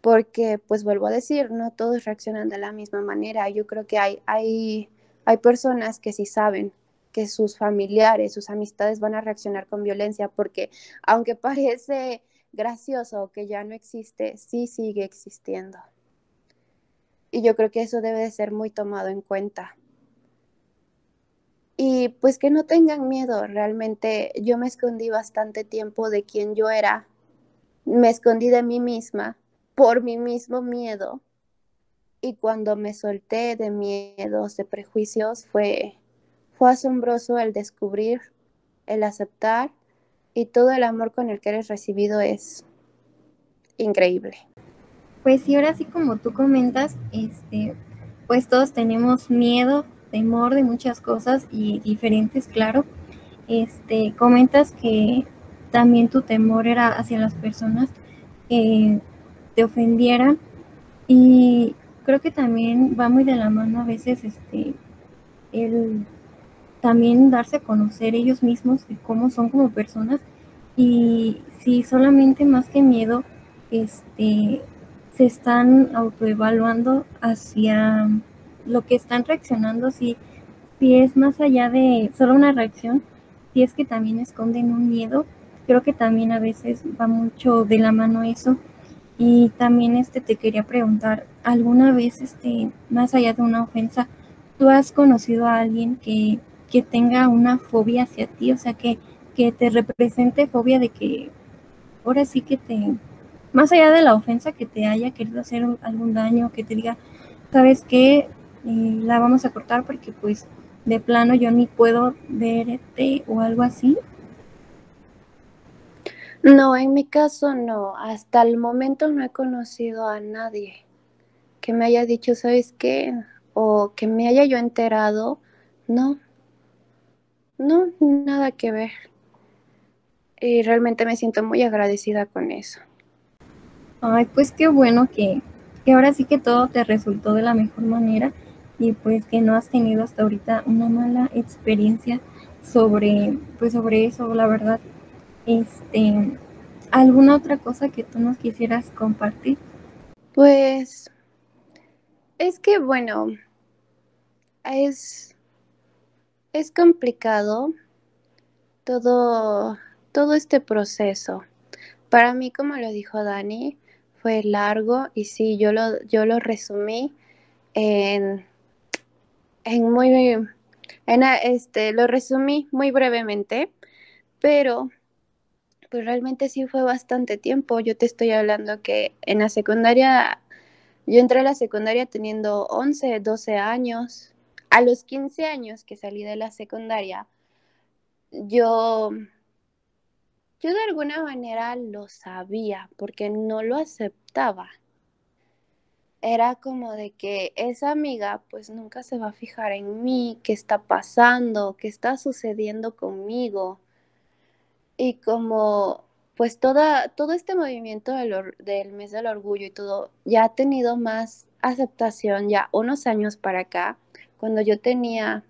porque pues vuelvo a decir, no todos reaccionan de la misma manera. Yo creo que hay, hay, hay personas que sí saben que sus familiares, sus amistades van a reaccionar con violencia, porque aunque parece gracioso que ya no existe, sí sigue existiendo. Y yo creo que eso debe de ser muy tomado en cuenta. Y pues que no tengan miedo, realmente yo me escondí bastante tiempo de quien yo era, me escondí de mí misma por mi mismo miedo. Y cuando me solté de miedos, de prejuicios, fue, fue asombroso el descubrir, el aceptar y todo el amor con el que eres recibido es increíble. Pues sí, ahora sí como tú comentas, este, pues todos tenemos miedo temor de muchas cosas y diferentes, claro. Este, comentas que también tu temor era hacia las personas que te ofendieran y creo que también va muy de la mano a veces este el también darse a conocer ellos mismos de cómo son como personas y si solamente más que miedo este se están autoevaluando hacia lo que están reaccionando, si, si es más allá de solo una reacción, si es que también esconden un miedo, creo que también a veces va mucho de la mano eso. Y también este te quería preguntar, ¿alguna vez este, más allá de una ofensa, tú has conocido a alguien que, que tenga una fobia hacia ti? O sea, que, que te represente fobia de que ahora sí que te, más allá de la ofensa que te haya querido hacer algún daño, que te diga, ¿sabes qué? Eh, la vamos a cortar porque pues de plano yo ni puedo verte o algo así. No, en mi caso no. Hasta el momento no he conocido a nadie que me haya dicho, ¿sabes qué? O que me haya yo enterado. No. No, nada que ver. Y realmente me siento muy agradecida con eso. Ay, pues qué bueno que, que ahora sí que todo te resultó de la mejor manera y pues que no has tenido hasta ahorita una mala experiencia sobre, pues sobre eso, la verdad. Este, ¿alguna otra cosa que tú nos quisieras compartir? Pues es que bueno, es, es complicado todo, todo este proceso. Para mí, como lo dijo Dani, fue largo y sí, yo lo, yo lo resumí en, en muy, este, lo resumí muy brevemente, pero pues realmente sí fue bastante tiempo. Yo te estoy hablando que en la secundaria, yo entré a la secundaria teniendo 11, 12 años. A los 15 años que salí de la secundaria, yo yo de alguna manera lo sabía porque no lo aceptaba. Era como de que esa amiga pues nunca se va a fijar en mí, qué está pasando, qué está sucediendo conmigo. Y como pues toda, todo este movimiento del, del mes del orgullo y todo ya ha tenido más aceptación ya unos años para acá. Cuando yo tenía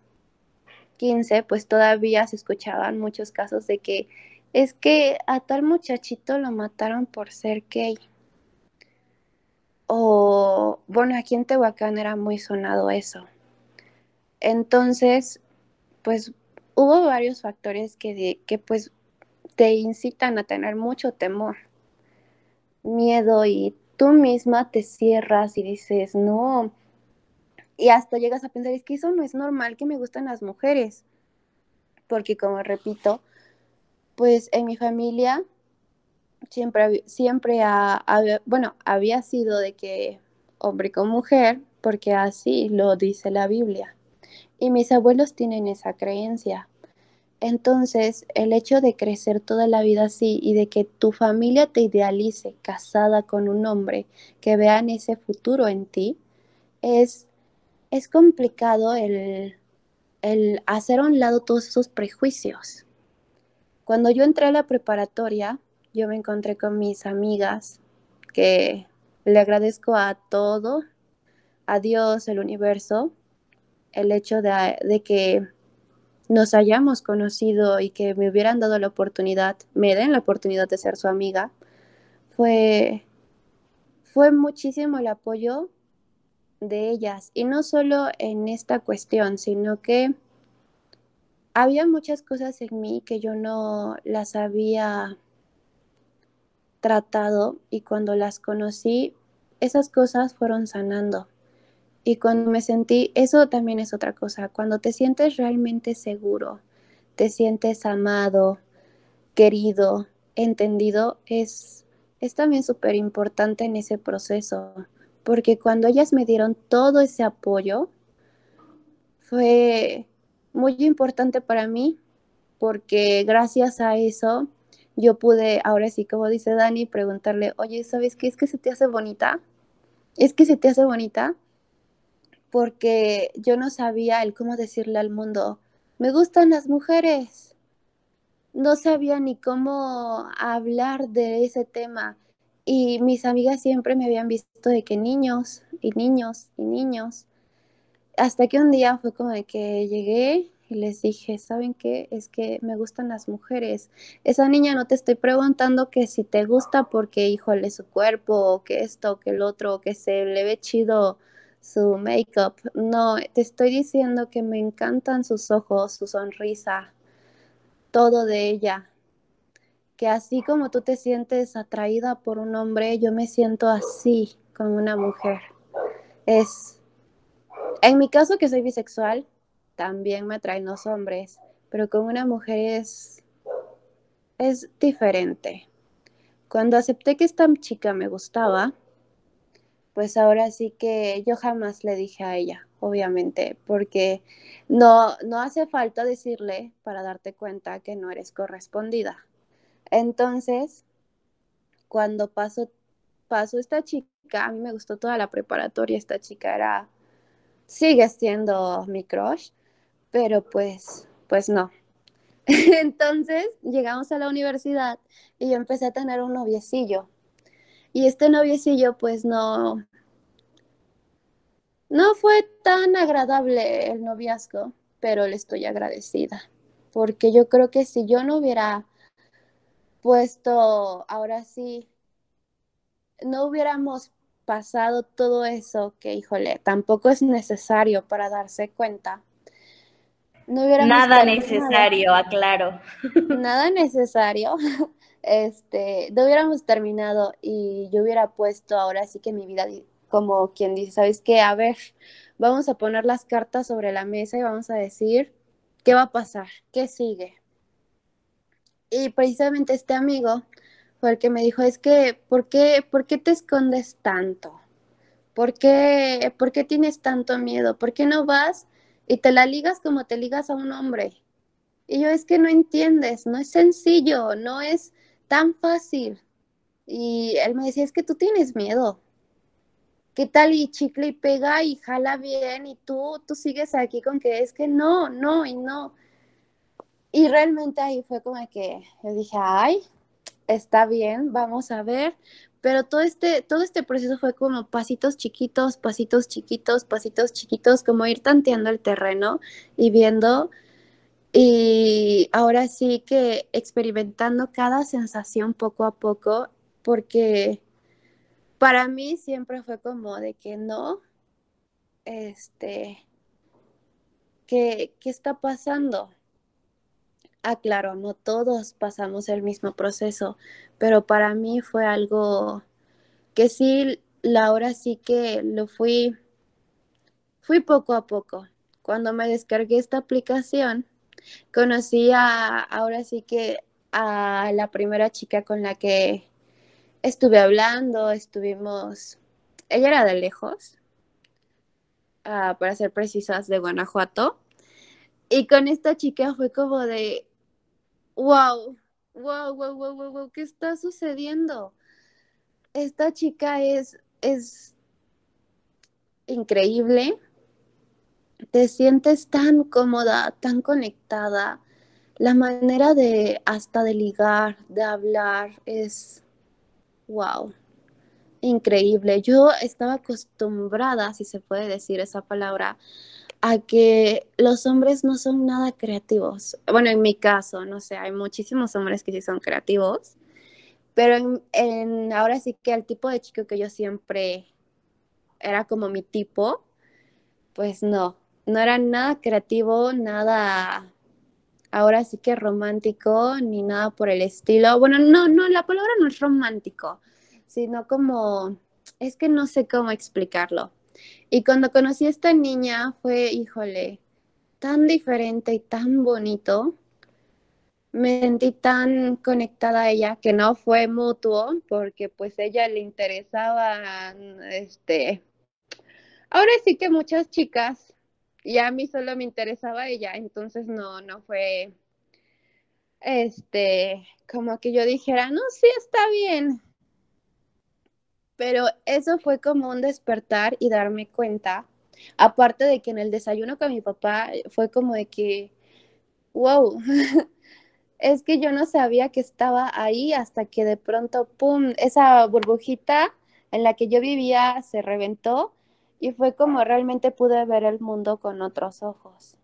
15, pues todavía se escuchaban muchos casos de que es que a tal muchachito lo mataron por ser gay. O, bueno, aquí en Tehuacán era muy sonado eso. Entonces, pues hubo varios factores que, que pues te incitan a tener mucho temor, miedo y tú misma te cierras y dices, no. Y hasta llegas a pensar, es que eso no es normal que me gustan las mujeres. Porque como repito, pues en mi familia siempre, siempre ha, bueno, había sido de que hombre con mujer, porque así lo dice la Biblia. Y mis abuelos tienen esa creencia. Entonces, el hecho de crecer toda la vida así y de que tu familia te idealice casada con un hombre, que vean ese futuro en ti, es, es complicado el, el hacer a un lado todos esos prejuicios. Cuando yo entré a la preparatoria, yo me encontré con mis amigas que le agradezco a todo, a Dios, el universo, el hecho de, que nos hayamos conocido y que me hubieran dado la oportunidad, me den la oportunidad de ser su amiga, fue, fue muchísimo el apoyo de ellas. Y no solo en esta cuestión, sino que había muchas cosas en mí que yo no las había tratado y cuando las conocí, esas cosas fueron sanando. Y cuando me sentí, eso también es otra cosa, cuando te sientes realmente seguro, te sientes amado, querido, entendido, es, es también súper importante en ese proceso, porque cuando ellas me dieron todo ese apoyo, fue, muy importante para mí porque gracias a eso yo pude, ahora sí, como dice Dani, preguntarle, oye, ¿sabes qué? ¿Es que se te hace bonita? ¿Es que se te hace bonita? Porque yo no sabía el cómo decirle al mundo, me gustan las mujeres. No sabía ni cómo hablar de ese tema. Y mis amigas siempre me habían visto de que niños y niños y niños hasta que un día fue como de que llegué y les dije, ¿saben qué? Es que me gustan las mujeres. Esa niña no te estoy preguntando que si te gusta porque, híjole, su cuerpo, o que esto, que el otro, o que se le ve chido su make-up. No, te estoy diciendo que me encantan sus ojos, su sonrisa, todo de ella. Que así como tú te sientes atraída por un hombre, yo me siento así con una mujer. Es, en mi caso que soy bisexual, también me atraen los hombres, pero con una mujer es, es diferente. Cuando acepté que esta chica me gustaba, pues ahora sí que yo jamás le dije a ella, obviamente, porque no, no hace falta decirle para darte cuenta que no eres correspondida. Entonces, cuando pasó, pasó esta chica, a mí me gustó toda la preparatoria, esta chica era, sigue siendo mi crush, pero pues, pues no. Entonces llegamos a la universidad y yo empecé a tener un noviecillo. Y este noviecillo pues no, no fue tan agradable el noviazgo, pero le estoy agradecida. Porque yo creo que si yo no hubiera puesto, ahora sí, no hubiéramos pasado todo eso que, híjole, tampoco es necesario para darse cuenta Nada necesario, aclaro. Nada necesario. Este, no hubiéramos terminado y yo hubiera puesto ahora sí que mi vida como quien dice, ¿sabes qué? A ver, vamos a poner las cartas sobre la mesa y vamos a decir qué va a pasar, qué sigue. Y precisamente este amigo fue el que me dijo, es que, ¿por qué, ¿por qué te escondes tanto? ¿Por qué, ¿Por qué tienes tanto miedo? ¿Por qué no vas y te la ligas como te ligas a un hombre. Y yo es que no entiendes, no es sencillo, no es tan fácil. Y él me decía, es que tú tienes miedo. ¿Qué tal y chicle y pega y jala bien y tú, tú sigues aquí con que es que no, no y no? Y realmente ahí fue como que yo dije, ay, está bien, vamos a ver, pero todo este, todo este proceso fue como pasitos chiquitos, pasitos chiquitos, pasitos chiquitos, como ir tanteando el terreno y viendo. Y ahora sí que experimentando cada sensación poco a poco, porque para mí siempre fue como de que no, este, ¿qué, qué está pasando? Ah, claro, no todos pasamos el mismo proceso, pero para mí fue algo que sí, la hora sí que lo fui, fui poco a poco. Cuando me descargué esta aplicación, conocí a, ahora sí que a la primera chica con la que estuve hablando, estuvimos, ella era de lejos, ah, para ser precisas, de Guanajuato. Y con esta chica fue como de, wow, wow, wow, wow, wow, ¿qué está sucediendo? Esta chica es, es increíble. Te sientes tan cómoda, tan conectada. La manera de hasta de ligar, de hablar, es wow, increíble. Yo estaba acostumbrada, si se puede decir esa palabra, a que los hombres no son nada creativos. Bueno, en mi caso, no sé, hay muchísimos hombres que sí son creativos, pero en, ahora sí que el tipo de chico que yo siempre era como mi tipo, pues no, no era nada creativo, nada, ahora sí que romántico, ni nada por el estilo. Bueno, no, no, la palabra no es romántico, sino como, es que no sé cómo explicarlo y cuando conocí a esta niña fue, híjole, tan diferente y tan bonito. Me sentí tan conectada a ella que no fue mutuo porque pues ella le interesaba, este, ahora sí que muchas chicas y a mí solo me interesaba ella, entonces no, no fue, este, como que yo dijera, no, sí está bien, pero eso fue como un despertar y darme cuenta, aparte de que en el desayuno con mi papá fue como de que, wow, es que yo no sabía que estaba ahí hasta que de pronto, ¡pum!, esa burbujita en la que yo vivía se reventó y fue como realmente pude ver el mundo con otros ojos.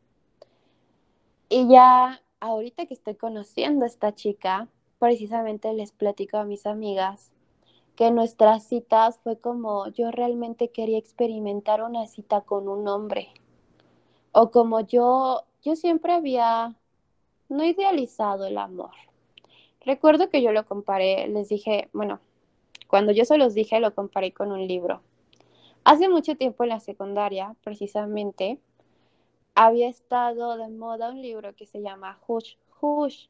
Y ya ahorita que estoy conociendo a esta chica, precisamente les platico a mis amigas que nuestras citas fue como yo realmente quería experimentar una cita con un hombre. O como yo, yo siempre había no idealizado el amor. Recuerdo que yo lo comparé, les dije, bueno, cuando yo se los dije, lo comparé con un libro. Hace mucho tiempo en la secundaria, precisamente, había estado de moda un libro que se llama Hush, Hush.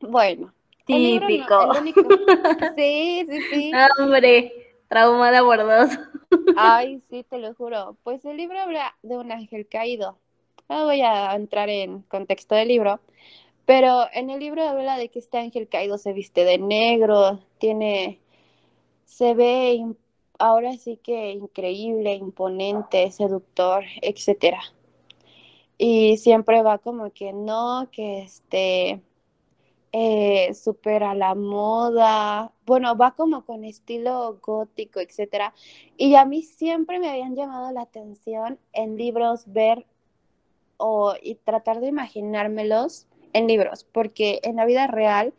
Bueno, típico. Sí, sí, sí. Hombre, trauma de abordos. Ay, sí, te lo juro. Pues el libro habla de un ángel caído. No voy a entrar en contexto del libro, pero en el libro habla de que este ángel caído se viste de negro, tiene, se ve ahora sí que increíble, imponente, seductor, etcétera. Y siempre va como que no, que este, eh, a la moda, bueno, va como con estilo gótico, etcétera. Y a mí siempre me habían llamado la atención en libros ver o y tratar de imaginármelos en libros, porque en la vida real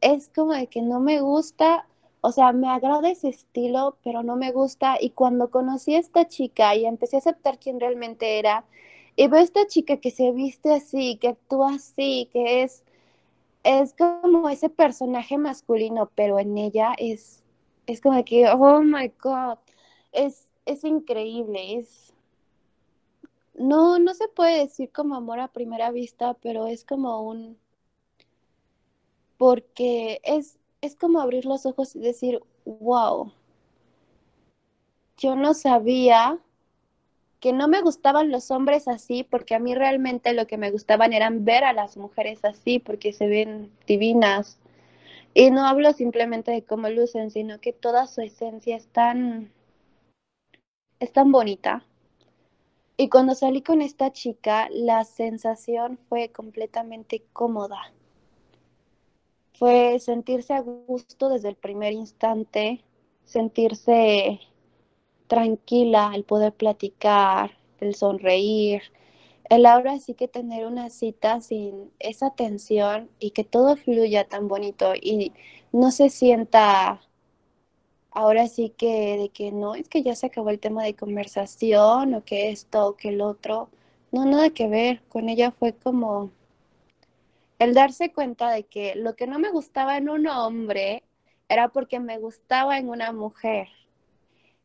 es como de que no me gusta, o sea, me agrada ese estilo, pero no me gusta. Y cuando conocí a esta chica y empecé a aceptar quién realmente era, y veo esta chica que se viste así, que actúa así, que es es como ese personaje masculino, pero en ella es, es como que, oh my God, es, es increíble, es... No, no se puede decir como amor a primera vista, pero es como un... Porque es, es como abrir los ojos y decir, wow, yo no sabía que no me gustaban los hombres así, porque a mí realmente lo que me gustaban eran ver a las mujeres así, porque se ven divinas. Y no hablo simplemente de cómo lucen, sino que toda su esencia es tan, es tan bonita. Y cuando salí con esta chica, la sensación fue completamente cómoda. Fue sentirse a gusto desde el primer instante, sentirse tranquila, el poder platicar, el sonreír, el ahora sí que tener una cita sin esa tensión y que todo fluya tan bonito y no se sienta ahora sí que de que no, es que ya se acabó el tema de conversación o que esto o que el otro. No, nada que ver. Con ella fue como el darse cuenta de que lo que no me gustaba en un hombre era porque me gustaba en una mujer.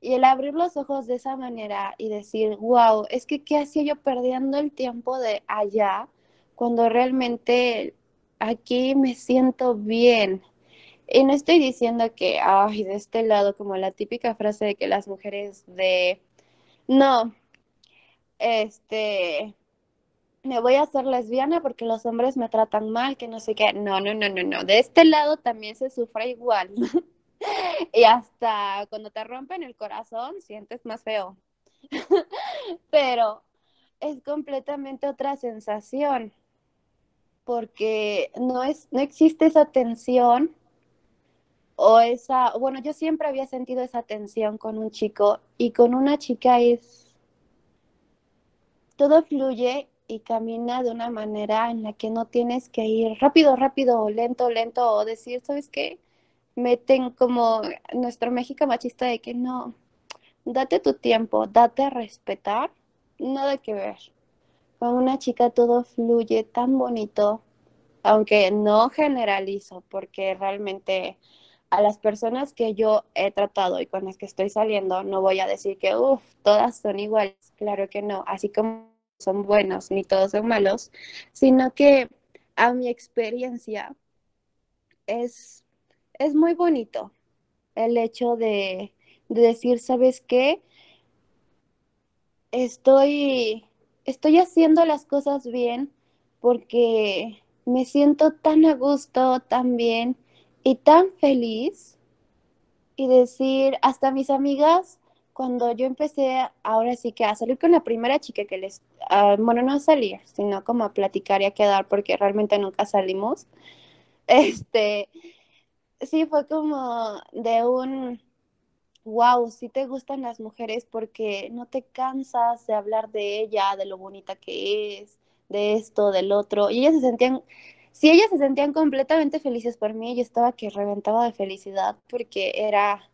Y el abrir los ojos de esa manera y decir, wow, es que ¿qué hacía yo perdiendo el tiempo de allá cuando realmente aquí me siento bien? Y no estoy diciendo que, ay, de este lado, como la típica frase de que las mujeres de, no, este, me voy a hacer lesbiana porque los hombres me tratan mal, que no sé qué. No, no, no, no, no. De este lado también se sufre igual. y hasta cuando te rompen el corazón sientes más feo. Pero es completamente otra sensación porque no es no existe esa tensión o esa, bueno, yo siempre había sentido esa tensión con un chico y con una chica es todo fluye y camina de una manera en la que no tienes que ir rápido, rápido, lento, lento o decir, ¿sabes qué? Meten como nuestro México machista de que no, date tu tiempo, date a respetar, nada que ver. Con una chica todo fluye tan bonito, aunque no generalizo, porque realmente a las personas que yo he tratado y con las que estoy saliendo, no voy a decir que, todas son iguales, claro que no, así como son buenos, ni todos son malos, sino que a mi experiencia es es muy bonito el hecho de, decir, ¿sabes qué? Estoy, estoy haciendo las cosas bien porque me siento tan a gusto, tan bien y tan feliz. Y decir, hasta mis amigas, cuando yo empecé ahora sí que a salir con la primera chica que les, ah, bueno, no a salir, sino como a platicar y a quedar porque realmente nunca salimos, este, sí fue como de un, wow, sí te gustan las mujeres porque no te cansas de hablar de ella, de lo bonita que es, de esto, del otro, y ellas se sentían, si ellas se sentían completamente felices por mí, yo estaba que reventaba de felicidad porque era,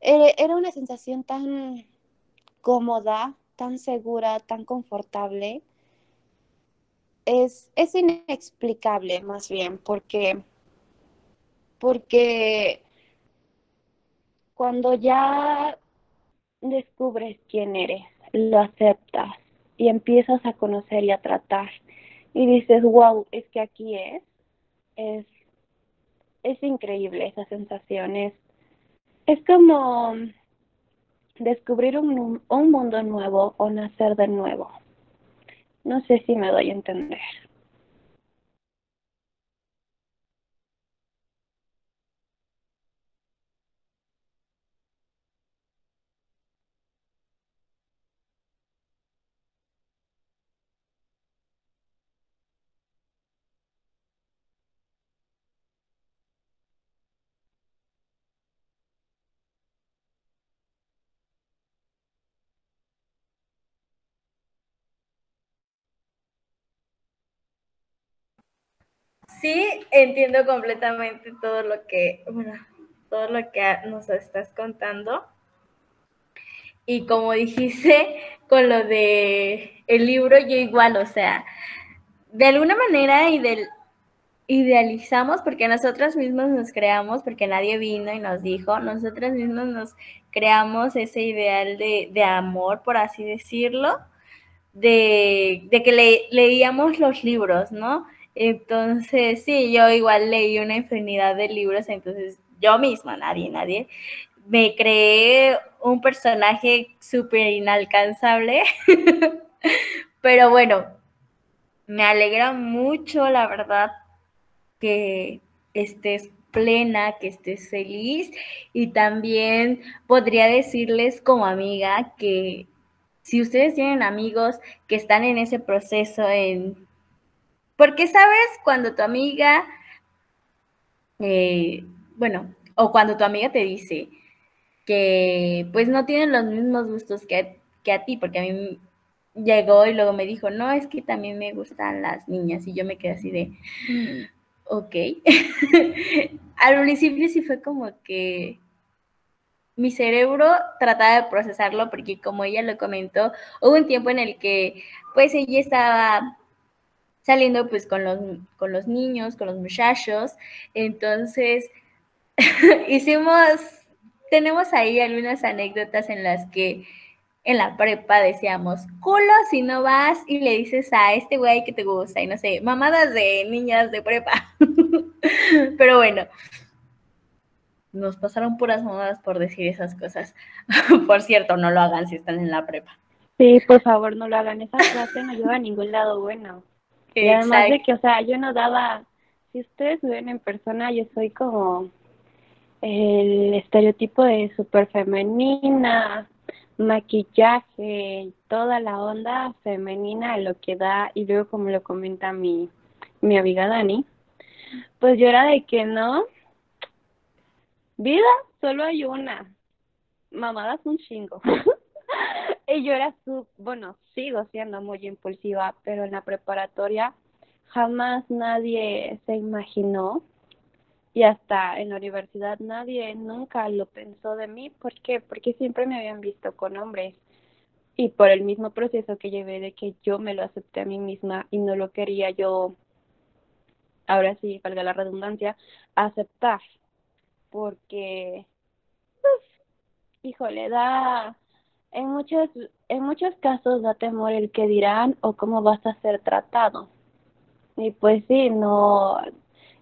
era una sensación tan cómoda, tan segura, tan confortable. Es, es inexplicable más bien porque, porque cuando ya descubres quién eres, lo aceptas y empiezas a conocer y a tratar y dices, wow, es que aquí es, es, es increíble esa sensación, es, es como descubrir un, un mundo nuevo o nacer de nuevo. No sé si me doy a entender. Sí, entiendo completamente todo lo que, bueno, todo lo que nos estás contando. Y como dijiste con lo de el libro, yo igual, o sea, de alguna manera idealizamos porque nosotros mismos nos creamos, porque nadie vino y nos dijo, nosotros mismos nos creamos ese ideal de, de amor, por así decirlo, de, de que le, leíamos los libros, ¿no? Entonces, sí, yo igual leí una infinidad de libros, entonces yo misma, nadie, nadie, me creé un personaje súper inalcanzable, pero bueno, me alegra mucho, la verdad, que estés plena, que estés feliz y también podría decirles como amiga que si ustedes tienen amigos que están en ese proceso en porque sabes cuando tu amiga, eh, bueno, o cuando tu amiga te dice que pues no tienen los mismos gustos que, que a ti, porque a mí llegó y luego me dijo, no, es que también me gustan las niñas y yo me quedé así de, mm, ok. Al principio sí fue como que mi cerebro trataba de procesarlo porque como ella lo comentó, hubo un tiempo en el que pues ella estaba saliendo pues con los, con los niños, con los muchachos. Entonces, hicimos, tenemos ahí algunas anécdotas en las que en la prepa decíamos, culo si no vas y le dices a este güey que te gusta y no sé, mamadas de niñas de prepa. Pero bueno, nos pasaron puras mamadas por decir esas cosas. por cierto, no lo hagan si están en la prepa. Sí, por favor, no lo hagan. Esa frase no lleva a ningún lado bueno. Y además de que, o sea, yo no daba, si ustedes me ven en persona, yo soy como el estereotipo de súper femenina, maquillaje, toda la onda femenina, lo que da, y luego como lo comenta mi, mi amiga Dani, pues yo era de que no, vida solo hay una, mamadas un chingo. y yo era su, bueno, sigo siendo muy impulsiva, pero en la preparatoria jamás nadie se imaginó y hasta en la universidad nadie nunca lo pensó de mí. ¿Por qué? Porque siempre me habían visto con hombres y por el mismo proceso que llevé de que yo me lo acepté a mí misma y no lo quería yo, ahora sí, valga la redundancia, aceptar. Porque, pues, híjole, da en muchos, en muchos casos da temor el que dirán o cómo vas a ser tratado. Y pues sí, no,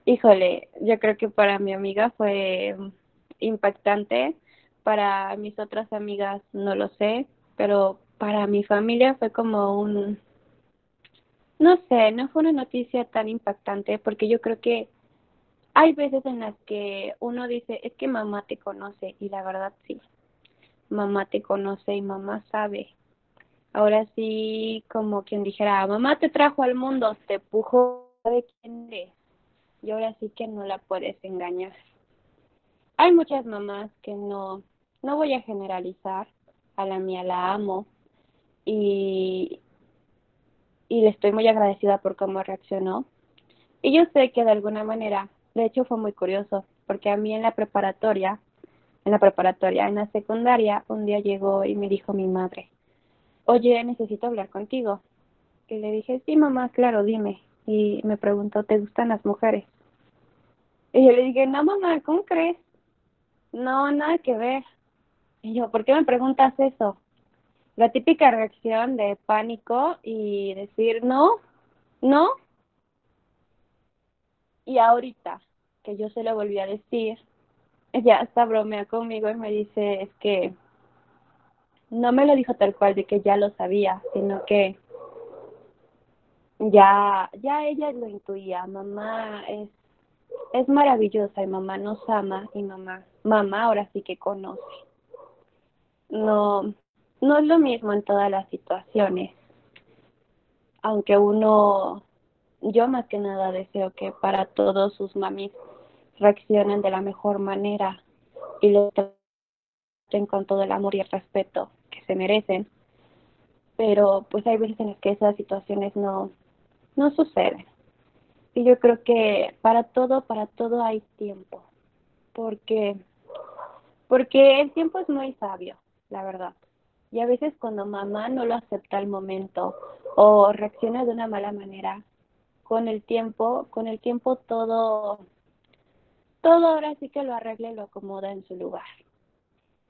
híjole, yo creo que para mi amiga fue impactante, para mis otras amigas no lo sé, pero para mi familia fue como un, no sé, no fue una noticia tan impactante porque yo creo que hay veces en las que uno dice, es que mamá te conoce y la verdad sí, mamá te conoce y mamá sabe. Ahora sí, como quien dijera, mamá te trajo al mundo, te empujó de quién eres. Y ahora sí que no la puedes engañar. Hay muchas mamás que no, no voy a generalizar, a la mía la amo. Y, y le estoy muy agradecida por cómo reaccionó. Y yo sé que de alguna manera, de hecho fue muy curioso, porque a mí en la preparatoria, en la preparatoria, en la secundaria, un día llegó y me dijo mi madre, oye, necesito hablar contigo. Y le dije, sí, mamá, claro, dime. Y me preguntó, ¿te gustan las mujeres? Y yo le dije, no, mamá, ¿cómo crees? No, nada que ver. Y yo, ¿por qué me preguntas eso? La típica reacción de pánico y decir, no, no. Y ahorita que yo se lo volví a decir, ella hasta bromea conmigo y me dice, es que no me lo dijo tal cual de que ya lo sabía, sino que ya, ya ella lo intuía, mamá es, es maravillosa y mamá nos ama y mamá, mamá ahora sí que conoce. No, no es lo mismo en todas las situaciones, aunque uno, yo más que nada deseo que para todos sus mamis reaccionen de la mejor manera y lo traten con todo el amor y el respeto que se merecen, pero pues hay veces en las que esas situaciones no, no suceden. Y yo creo que para todo, para todo hay tiempo, porque, porque el tiempo es muy sabio, la verdad. Y a veces cuando mamá no lo acepta al momento o reacciona de una mala manera, con el tiempo, con el tiempo todo, todo ahora sí que lo arregla y lo acomoda en su lugar.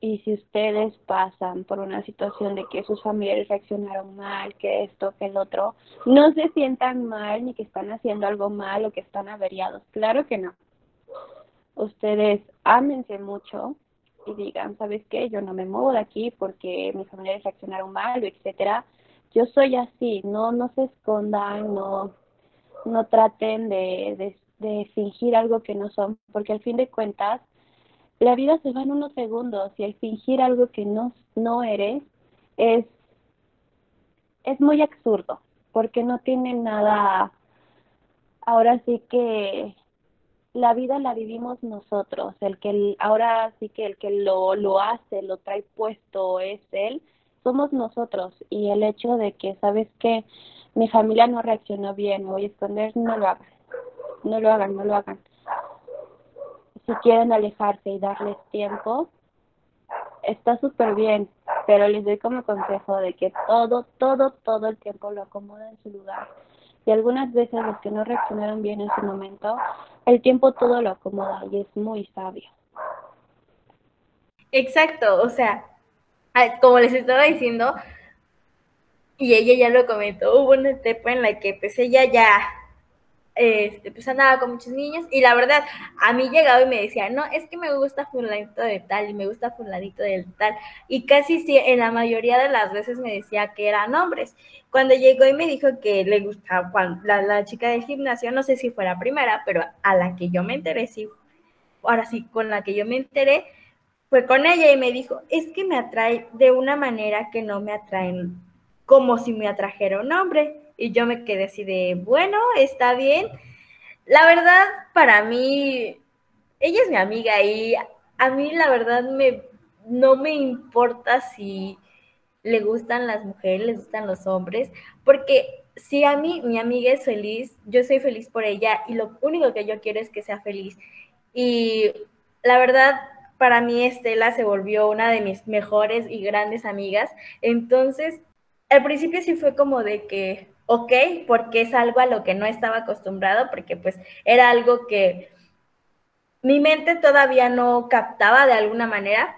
Y si ustedes pasan por una situación de que sus familiares reaccionaron mal, que esto, que el otro, no se sientan mal ni que están haciendo algo mal o que están averiados. Claro que no. Ustedes ámense mucho y digan, ¿sabes qué? Yo no me muevo de aquí porque mis familiares reaccionaron mal, etcétera. Yo soy así, no no se escondan, no no traten de, de, de fingir algo que no son, porque al fin de cuentas la vida se va en unos segundos y el fingir algo que no, no eres es, es muy absurdo, porque no tiene nada, ahora sí que la vida la vivimos nosotros, el que ahora sí que el que lo, lo hace, lo trae puesto es él, somos nosotros. Y el hecho de que, ¿sabes que Mi familia no reaccionó bien, voy a esconder, no lo hagan, no lo hagan, no lo hagan si quieren alejarse y darles tiempo, está súper bien, pero les doy como consejo de que todo, todo, todo el tiempo lo acomoda en su lugar. Y algunas veces los que no reaccionaron bien en su momento, el tiempo todo lo acomoda y es muy sabio. Exacto, o sea, como les estaba diciendo, y ella ya lo comentó, hubo una etapa en la que pues ella ya este, pues andaba con muchos niños y la verdad, a mí llegaba y me decía, no, es que me gusta fulanito de tal y me gusta fulanito de tal. Y casi sí, en la mayoría de las veces me decía que eran hombres. Cuando llegó y me dijo que le gustaba la, la chica del gimnasio, no sé si fue la primera, pero a la que yo me enteré, sí, ahora sí, con la que yo me enteré, fue con ella y me dijo, es que me atrae de una manera que no me atraen como si me atrajera un hombre y yo me quedé así de, bueno, está bien. La verdad, para mí, ella es mi amiga y a mí la verdad me, no me importa si le gustan las mujeres, le gustan los hombres, porque si a mí mi amiga es feliz, yo soy feliz por ella y lo único que yo quiero es que sea feliz. Y la verdad, para mí Estela se volvió una de mis mejores y grandes amigas. Entonces, al principio sí fue como de que, ok, porque es algo a lo que no estaba acostumbrado, porque pues era algo que mi mente todavía no captaba de alguna manera.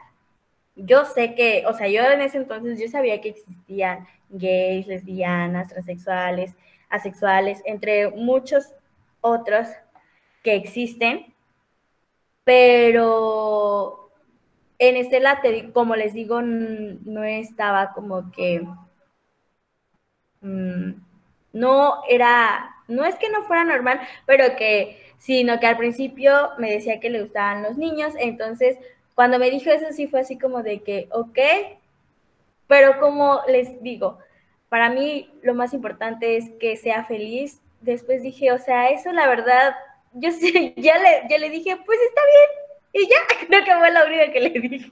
Yo sé que, o sea, yo en ese entonces yo sabía que existían gays, lesbianas, transexuales, asexuales, entre muchos otros que existen, pero en este late, como les digo, no estaba como que mm, no era, no es que no fuera normal, pero que, sino que al principio me decía que le gustaban los niños, entonces cuando me dijo eso sí fue así como de que, ok, pero como les digo, para mí lo más importante es que sea feliz. Después dije, o sea, eso la verdad, yo sí, ya le, ya le dije, pues está bien, y ya, creo que fue la única que le dije.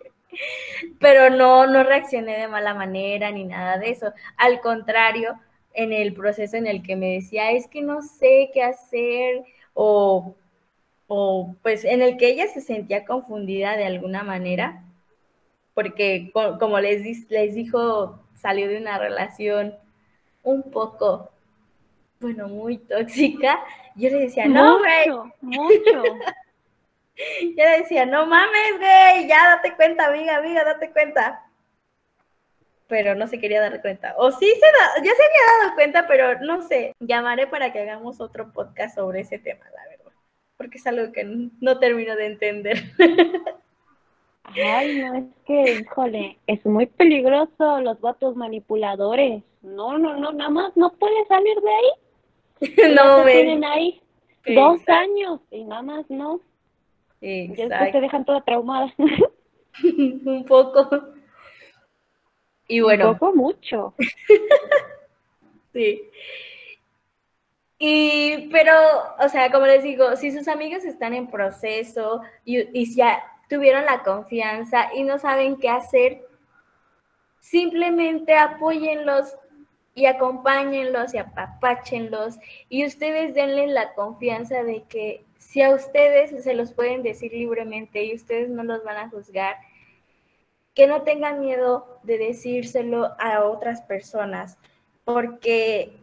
Pero no, no reaccioné de mala manera ni nada de eso. Al contrario, en el proceso en el que me decía, es que no sé qué hacer, o, o pues en el que ella se sentía confundida de alguna manera, porque como les, les dijo, salió de una relación un poco, bueno, muy tóxica, yo le decía, no, güey. Mucho. yo le decía, no mames, güey, ya date cuenta, amiga, amiga, date cuenta. Pero no se quería dar cuenta. O sí se da, ya se había dado cuenta, pero no sé. Llamaré para que hagamos otro podcast sobre ese tema, la verdad. Porque es algo que no termino de entender. Ay, no, es que, híjole, es muy peligroso los votos manipuladores. No, no, no, nada más no puedes salir de ahí. no, me... tienen ahí dos años y nada más no. Exacto. Y después te dejan toda traumada. Un poco. Y bueno. Un poco mucho. sí. Y, pero, o sea, como les digo, si sus amigos están en proceso y, y ya tuvieron la confianza y no saben qué hacer, simplemente apóyenlos y acompáñenlos y apapáchenlos y ustedes denle la confianza de que si a ustedes se los pueden decir libremente y ustedes no los van a juzgar, que no tengan miedo de decírselo a otras personas, porque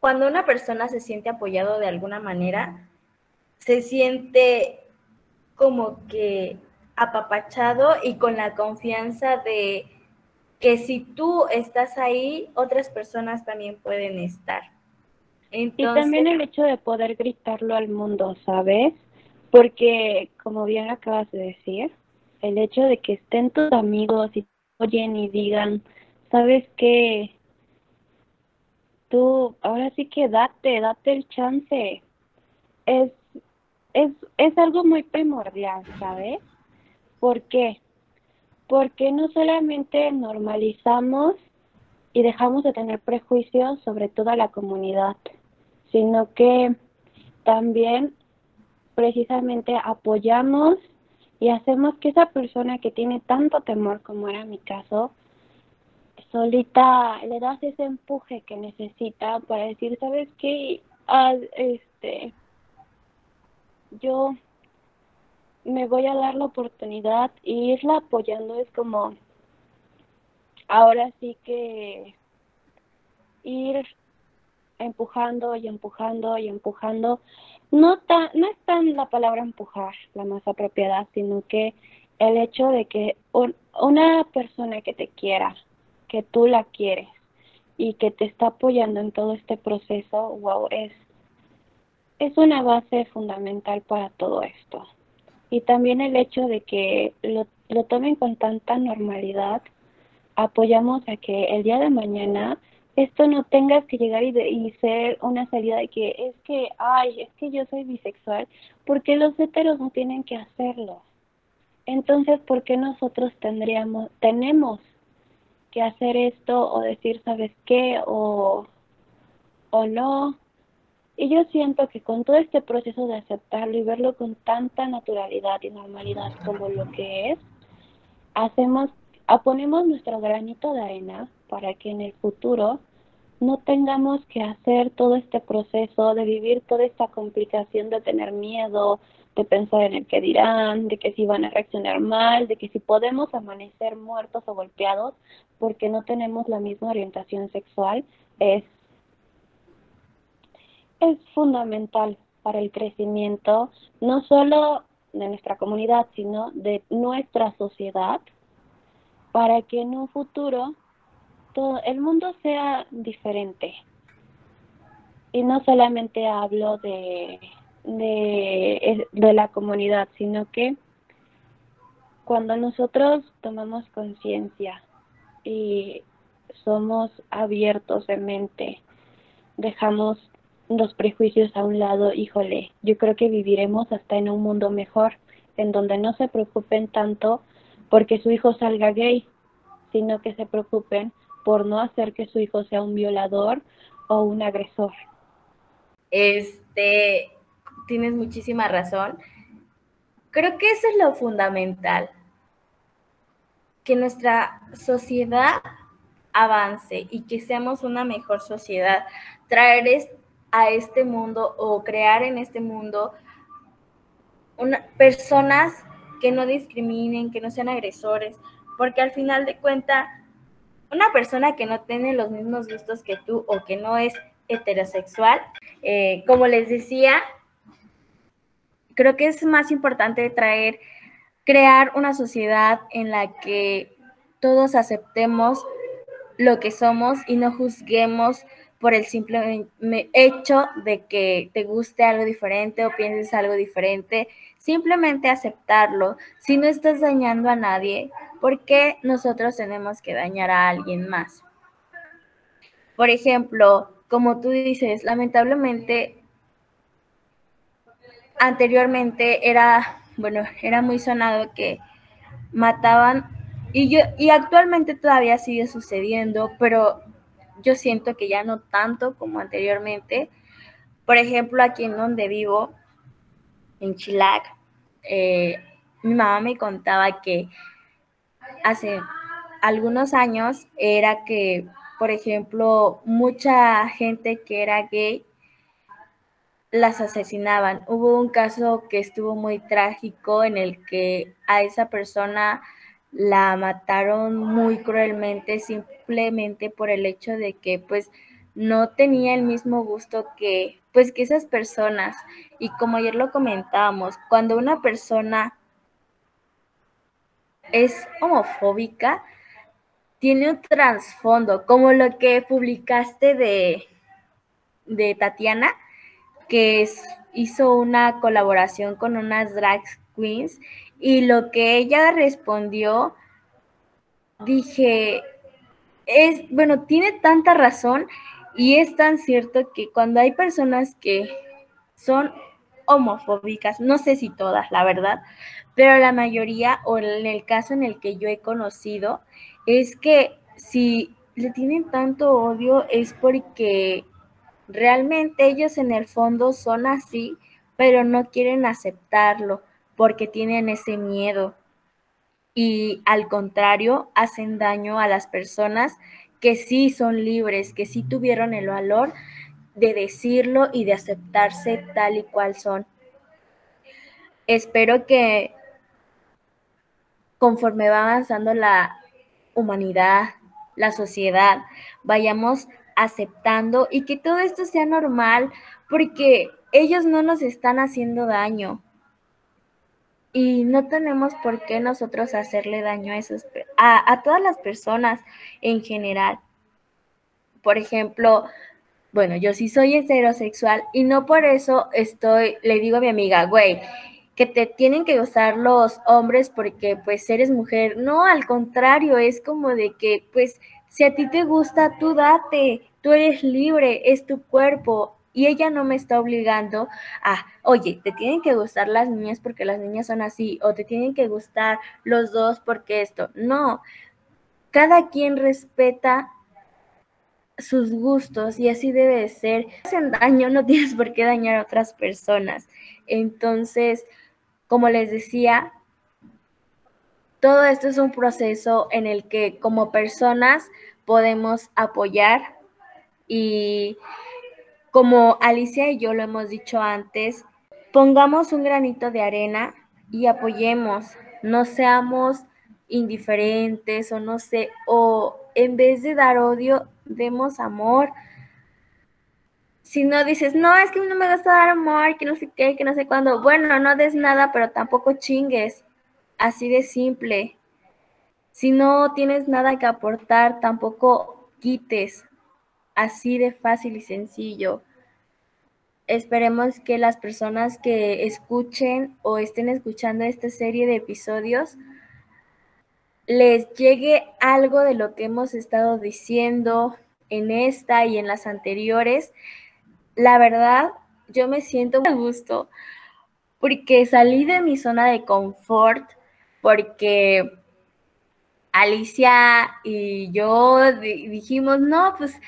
cuando una persona se siente apoyado de alguna manera, se siente como que apapachado y con la confianza de que si tú estás ahí, otras personas también pueden estar. y también el hecho de poder gritarlo al mundo, ¿sabes? Porque, como bien acabas de decir, el hecho de que estén tus amigos y oyen y digan, ¿sabes qué? Tú, ahora sí que date, date el chance. Es, es, es algo muy primordial, ¿sabes? ¿Por qué? Porque no solamente normalizamos y dejamos de tener prejuicios sobre toda la comunidad, sino que también precisamente apoyamos y hacemos que esa persona que tiene tanto temor como era mi caso, solita le das ese empuje que necesita para decir, ¿sabes qué? Este, yo me voy a dar la oportunidad y irla apoyando es como ahora sí que ir empujando y empujando y empujando no tan no es tan la palabra empujar la más apropiada sino que el hecho de que una persona que te quiera que tú la quieres y que te está apoyando en todo este proceso wow es es una base fundamental para todo esto. Y también el hecho de que lo, lo tomen con tanta normalidad, apoyamos a que el día de mañana esto no tengas que llegar y, y ser una salida de que es que, ay, es que yo soy bisexual, porque los heteros no tienen que hacerlo. Entonces, ¿por qué nosotros tendríamos, tenemos que hacer esto o decir, ¿sabes qué? O, o no, y yo siento que con todo este proceso de aceptarlo y verlo con tanta naturalidad y normalidad como lo que es, hacemos, aponemos nuestro granito de arena para que en el futuro no tengamos que hacer todo este proceso de vivir toda esta complicación de tener miedo, de pensar en el que dirán, de que si van a reaccionar mal, de que si podemos amanecer muertos o golpeados porque no tenemos la misma orientación sexual, es es fundamental para el crecimiento no solo de nuestra comunidad, sino de nuestra sociedad, para que en un futuro el mundo sea diferente. Y no solamente hablo de, de, de la comunidad, sino que cuando nosotros tomamos conciencia y somos abiertos de mente, dejamos los prejuicios a un lado, híjole, yo creo que viviremos hasta en un mundo mejor, en donde no se preocupen tanto porque su hijo salga gay, sino que se preocupen por no hacer que su hijo sea un violador o un agresor. Este, tienes muchísima razón. Creo que eso es lo fundamental, que nuestra sociedad avance y que seamos una mejor sociedad, traer a este mundo o crear en este mundo una, personas que no discriminen, que no sean agresores, porque al final de cuentas, una persona que no tiene los mismos gustos que tú o que no es heterosexual, eh, como les decía, creo que es más importante traer, crear una sociedad en la que todos aceptemos lo que somos y no juzguemos por el simple hecho de que te guste algo diferente o pienses algo diferente, simplemente aceptarlo. Si no estás dañando a nadie, ¿por qué nosotros tenemos que dañar a alguien más? Por ejemplo, como tú dices, lamentablemente anteriormente era, bueno, era muy sonado que mataban y yo y actualmente todavía sigue sucediendo, pero yo siento que ya no tanto como anteriormente. Por ejemplo, aquí en donde vivo, en Chilac, eh, mi mamá me contaba que hace algunos años era que, por ejemplo, mucha gente que era gay las asesinaban. Hubo un caso que estuvo muy trágico en el que a esa persona la mataron muy cruelmente simplemente por el hecho de que pues no tenía el mismo gusto que pues que esas personas y como ayer lo comentábamos, cuando una persona es homofóbica, tiene un trasfondo, como lo que publicaste de, de Tatiana, que hizo una colaboración con unas drag queens y lo que ella respondió, dije, es, bueno, tiene tanta razón y es tan cierto que cuando hay personas que son homofóbicas, no sé si todas, la verdad, pero la mayoría, o en el caso en el que yo he conocido, es que si le tienen tanto odio es porque realmente ellos en el fondo son así, pero no quieren aceptarlo porque tienen ese miedo y al contrario hacen daño a las personas que sí son libres, que sí tuvieron el valor de decirlo y de aceptarse tal y cual son. Espero que conforme va avanzando la humanidad, la sociedad, vayamos aceptando y que todo esto sea normal porque ellos no nos están haciendo daño y no tenemos por qué nosotros hacerle daño a, esos, a, todas las personas en general. Por ejemplo, bueno, yo sí soy heterosexual y no por eso estoy, le digo a mi amiga, güey, que te tienen que gustar los hombres porque pues eres mujer. No, al contrario, es como de que pues si a ti te gusta, tú date, tú eres libre, es tu cuerpo, y ella no me está obligando a, oye, te tienen que gustar las niñas porque las niñas son así, o te tienen que gustar los dos porque esto. No, cada quien respeta sus gustos y así debe de ser. Si hacen daño, no tienes por qué dañar a otras personas. Entonces, como les decía, todo esto es un proceso en el que como personas podemos apoyar y como Alicia y yo lo hemos dicho antes, pongamos un granito de arena y apoyemos, no seamos indiferentes o no sé, o en vez de dar odio, demos amor. Si no dices, no, es que no me gusta dar amor, que no sé qué, que no sé cuándo, bueno, no des nada, pero tampoco chingues, así de simple. Si no tienes nada que aportar, tampoco quites, así de fácil y sencillo. Esperemos que las personas que escuchen o estén escuchando esta serie de episodios les llegue algo de lo que hemos estado diciendo en esta y en las anteriores. La verdad, yo me siento muy a gusto porque salí de mi zona de confort, porque Alicia y yo dijimos, no, pues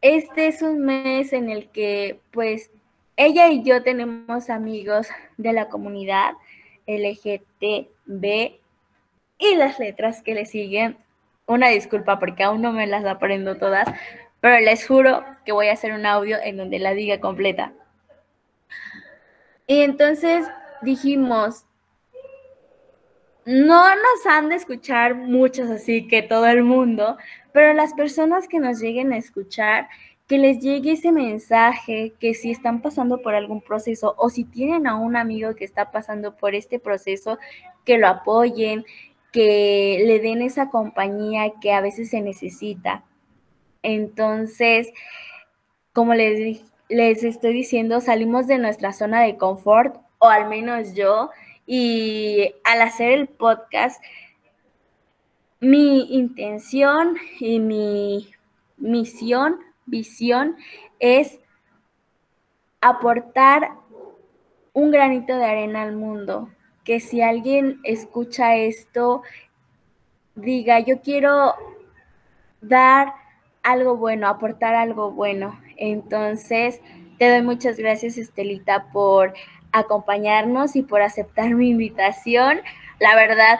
este es un mes en el que pues ella y yo tenemos amigos de la comunidad LGTB y las letras que le siguen. una disculpa porque aún no me las aprendo todas, pero les juro que voy a hacer un audio en donde la diga completa. Y entonces dijimos, no nos han de escuchar muchos así que todo el mundo, pero las personas que nos lleguen a escuchar, que les llegue ese mensaje, que si están pasando por algún proceso o si tienen a un amigo que está pasando por este proceso, que lo apoyen, que le den esa compañía que a veces se necesita. Entonces, como les, les estoy diciendo, salimos de nuestra zona de confort, o al menos yo, y al hacer el podcast, mi intención y mi misión, visión es aportar un granito de arena al mundo, que si alguien escucha esto, diga, yo quiero dar algo bueno, aportar algo bueno. Entonces, te doy muchas gracias, Estelita, por acompañarnos y por aceptar mi invitación. La verdad,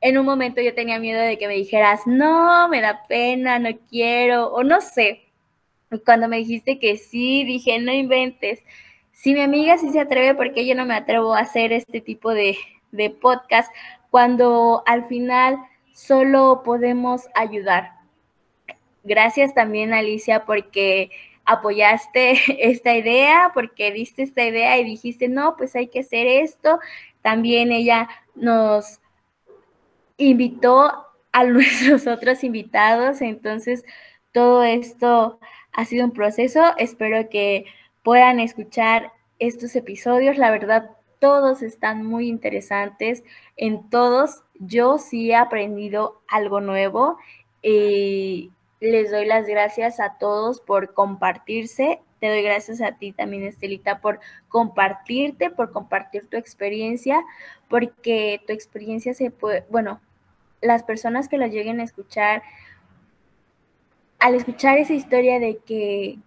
en un momento yo tenía miedo de que me dijeras, no, me da pena, no quiero, o no sé. Y cuando me dijiste que sí, dije, no inventes si mi amiga sí se atreve, porque yo no me atrevo a hacer este tipo de, de podcast cuando al final solo podemos ayudar? Gracias también, Alicia, porque apoyaste esta idea, porque diste esta idea y dijiste, no, pues hay que hacer esto. También ella nos invitó a nuestros otros invitados, entonces todo esto ha sido un proceso. Espero que puedan escuchar estos episodios. La verdad, todos están muy interesantes. En todos yo sí he aprendido algo nuevo les doy las gracias a todos por compartirse. Te doy gracias a ti también, Estelita, por compartirte, por compartir tu experiencia, porque tu experiencia se puede, bueno, las personas que lo lleguen a escuchar, al escuchar esa historia de que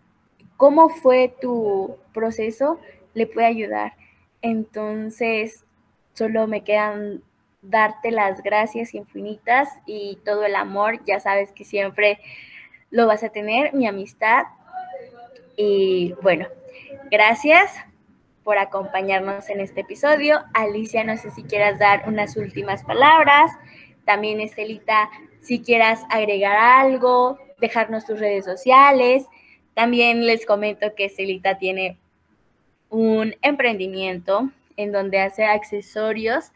cómo fue tu proceso, le puede ayudar. Entonces, solo me quedan darte las gracias infinitas y todo el amor. Ya sabes que siempre lo vas a tener, mi amistad. Y bueno, gracias por acompañarnos en este episodio. Alicia, no sé si quieras dar unas últimas palabras. También, Estelita, si quieras agregar algo, dejarnos tus redes sociales. También les comento que Celita tiene un emprendimiento en donde hace accesorios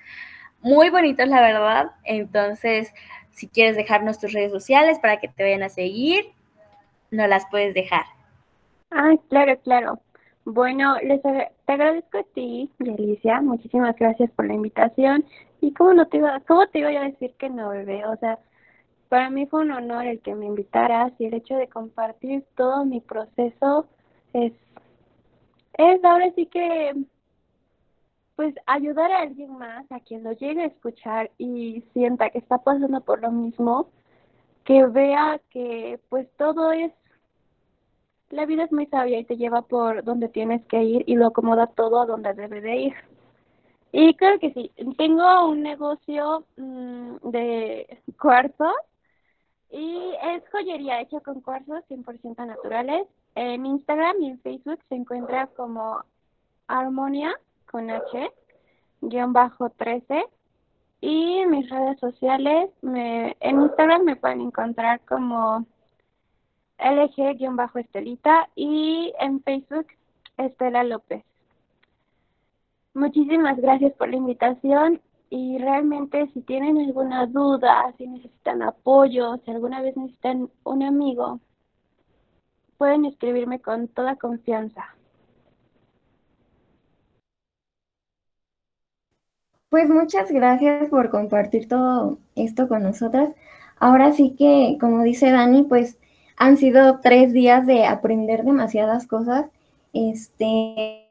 muy bonitos, la verdad. Entonces, si quieres dejarnos tus redes sociales para que te vayan a seguir, no las puedes dejar. Ah, claro, claro. Bueno, les te agradezco a ti, Alicia. Muchísimas gracias por la invitación. Y cómo no te iba, cómo te iba a decir que no, bebé. O sea, para mí fue un honor el que me invitaras y el hecho de compartir todo mi proceso es, es ahora sí que, pues ayudar a alguien más, a quien lo llegue a escuchar y sienta que está pasando por lo mismo, que vea que pues todo es, la vida es muy sabia y te lleva por donde tienes que ir y lo acomoda todo a donde debe de ir. Y creo que sí, tengo un negocio mm, de cuarzos y es joyería hecha con cuarzos 100% naturales. En Instagram y en Facebook se encuentra como Armonia con H, guion bajo 13. Y mis redes sociales, me, en Instagram me pueden encontrar como LG-Estelita y en Facebook Estela López. Muchísimas gracias por la invitación y realmente si tienen alguna duda, si necesitan apoyo, si alguna vez necesitan un amigo, pueden escribirme con toda confianza. Pues muchas gracias por compartir todo esto con nosotras. Ahora sí que, como dice Dani, pues han sido tres días de aprender demasiadas cosas. Este,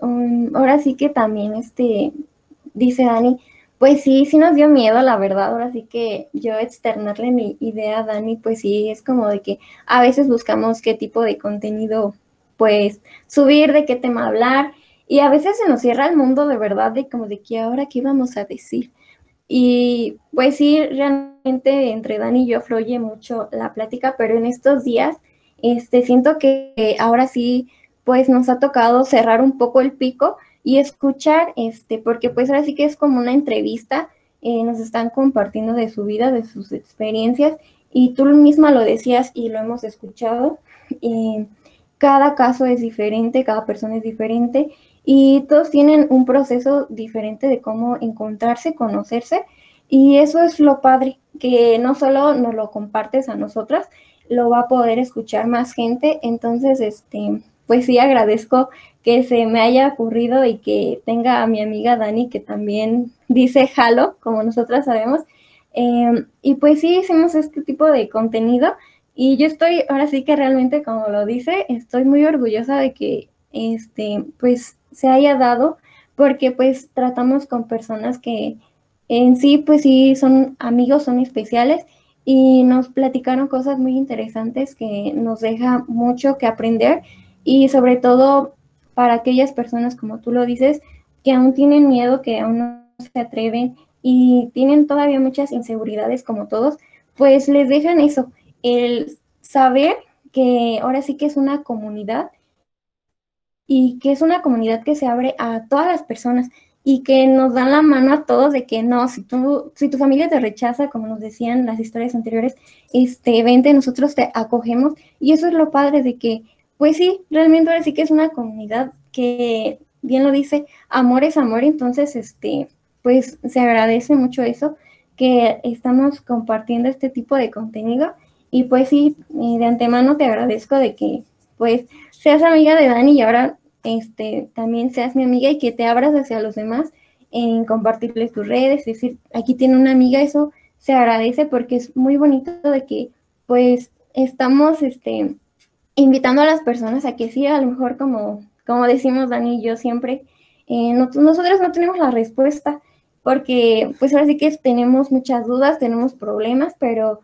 um, ahora sí que también, este, dice Dani, pues sí, sí nos dio miedo, la verdad. Ahora sí que yo externarle mi idea a Dani, pues sí, es como de que a veces buscamos qué tipo de contenido, pues, subir, de qué tema hablar. Y a veces se nos cierra el mundo de verdad de como de que ahora qué vamos a decir. Y pues sí, realmente entre Dani y yo fluye mucho la plática, pero en estos días este, siento que ahora sí, pues nos ha tocado cerrar un poco el pico y escuchar, este, porque pues ahora sí que es como una entrevista, eh, nos están compartiendo de su vida, de sus experiencias, y tú misma lo decías y lo hemos escuchado. Eh, cada caso es diferente, cada persona es diferente y todos tienen un proceso diferente de cómo encontrarse, conocerse y eso es lo padre, que no solo nos lo compartes a nosotras, lo va a poder escuchar más gente, entonces este pues sí agradezco que se me haya ocurrido y que tenga a mi amiga Dani que también dice jalo, como nosotras sabemos. Em, y pues sí hicimos este tipo de contenido y yo estoy, ahora sí que realmente, como lo dice, estoy muy orgullosa de que, este, pues, se haya dado, porque pues tratamos con personas que en sí, pues sí, son amigos, son especiales y nos platicaron cosas muy interesantes que nos deja mucho que aprender y sobre todo para aquellas personas, como tú lo dices, que aún tienen miedo, que aún no se atreven y tienen todavía muchas inseguridades como todos, pues les dejan eso, el saber que ahora sí que es una comunidad y que es una comunidad que se abre a todas las personas y que nos dan la mano a todos de que no, si tú, si tu familia te rechaza, como nos decían las historias anteriores, este, vente, nosotros te acogemos. Y eso es lo padre de que, pues sí, realmente ahora sí que es una comunidad que, bien lo dice, amor es amor, entonces, este, pues se agradece mucho eso, que estamos compartiendo este tipo de contenido. Y pues sí, de antemano te agradezco de que pues seas amiga de Dani y ahora este, también seas mi amiga y que te abras hacia los demás en compartirles tus redes, es decir, aquí tiene una amiga, eso se agradece porque es muy bonito de que pues estamos este, invitando a las personas a que sí, a lo mejor como, como decimos Dani y yo siempre, eh, nosotros no tenemos la respuesta porque pues ahora sí que tenemos muchas dudas, tenemos problemas, pero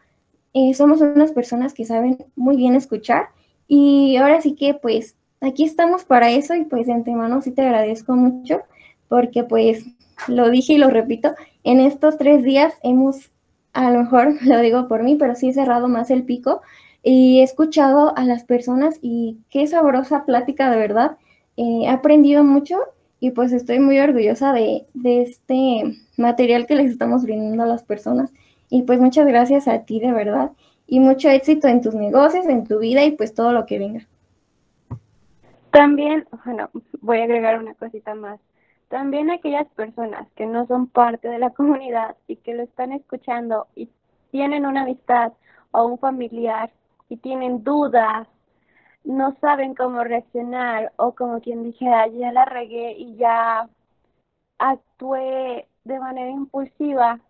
eh, somos unas personas que saben muy bien escuchar y ahora sí que pues aquí estamos para eso y pues de antemano sí te agradezco mucho porque pues lo dije y lo repito, en estos tres días hemos, a lo mejor lo digo por mí, pero sí he cerrado más el pico y he escuchado a las personas y qué sabrosa plática de verdad. Eh, he aprendido mucho y pues estoy muy orgullosa de, de este material que les estamos brindando a las personas. Y pues muchas gracias a ti de verdad y mucho éxito en tus negocios, en tu vida y pues todo lo que venga. También, bueno, voy a agregar una cosita más. También aquellas personas que no son parte de la comunidad y que lo están escuchando y tienen una amistad o un familiar y tienen dudas, no saben cómo reaccionar o como quien dijera, ya la regué y ya actué de manera impulsiva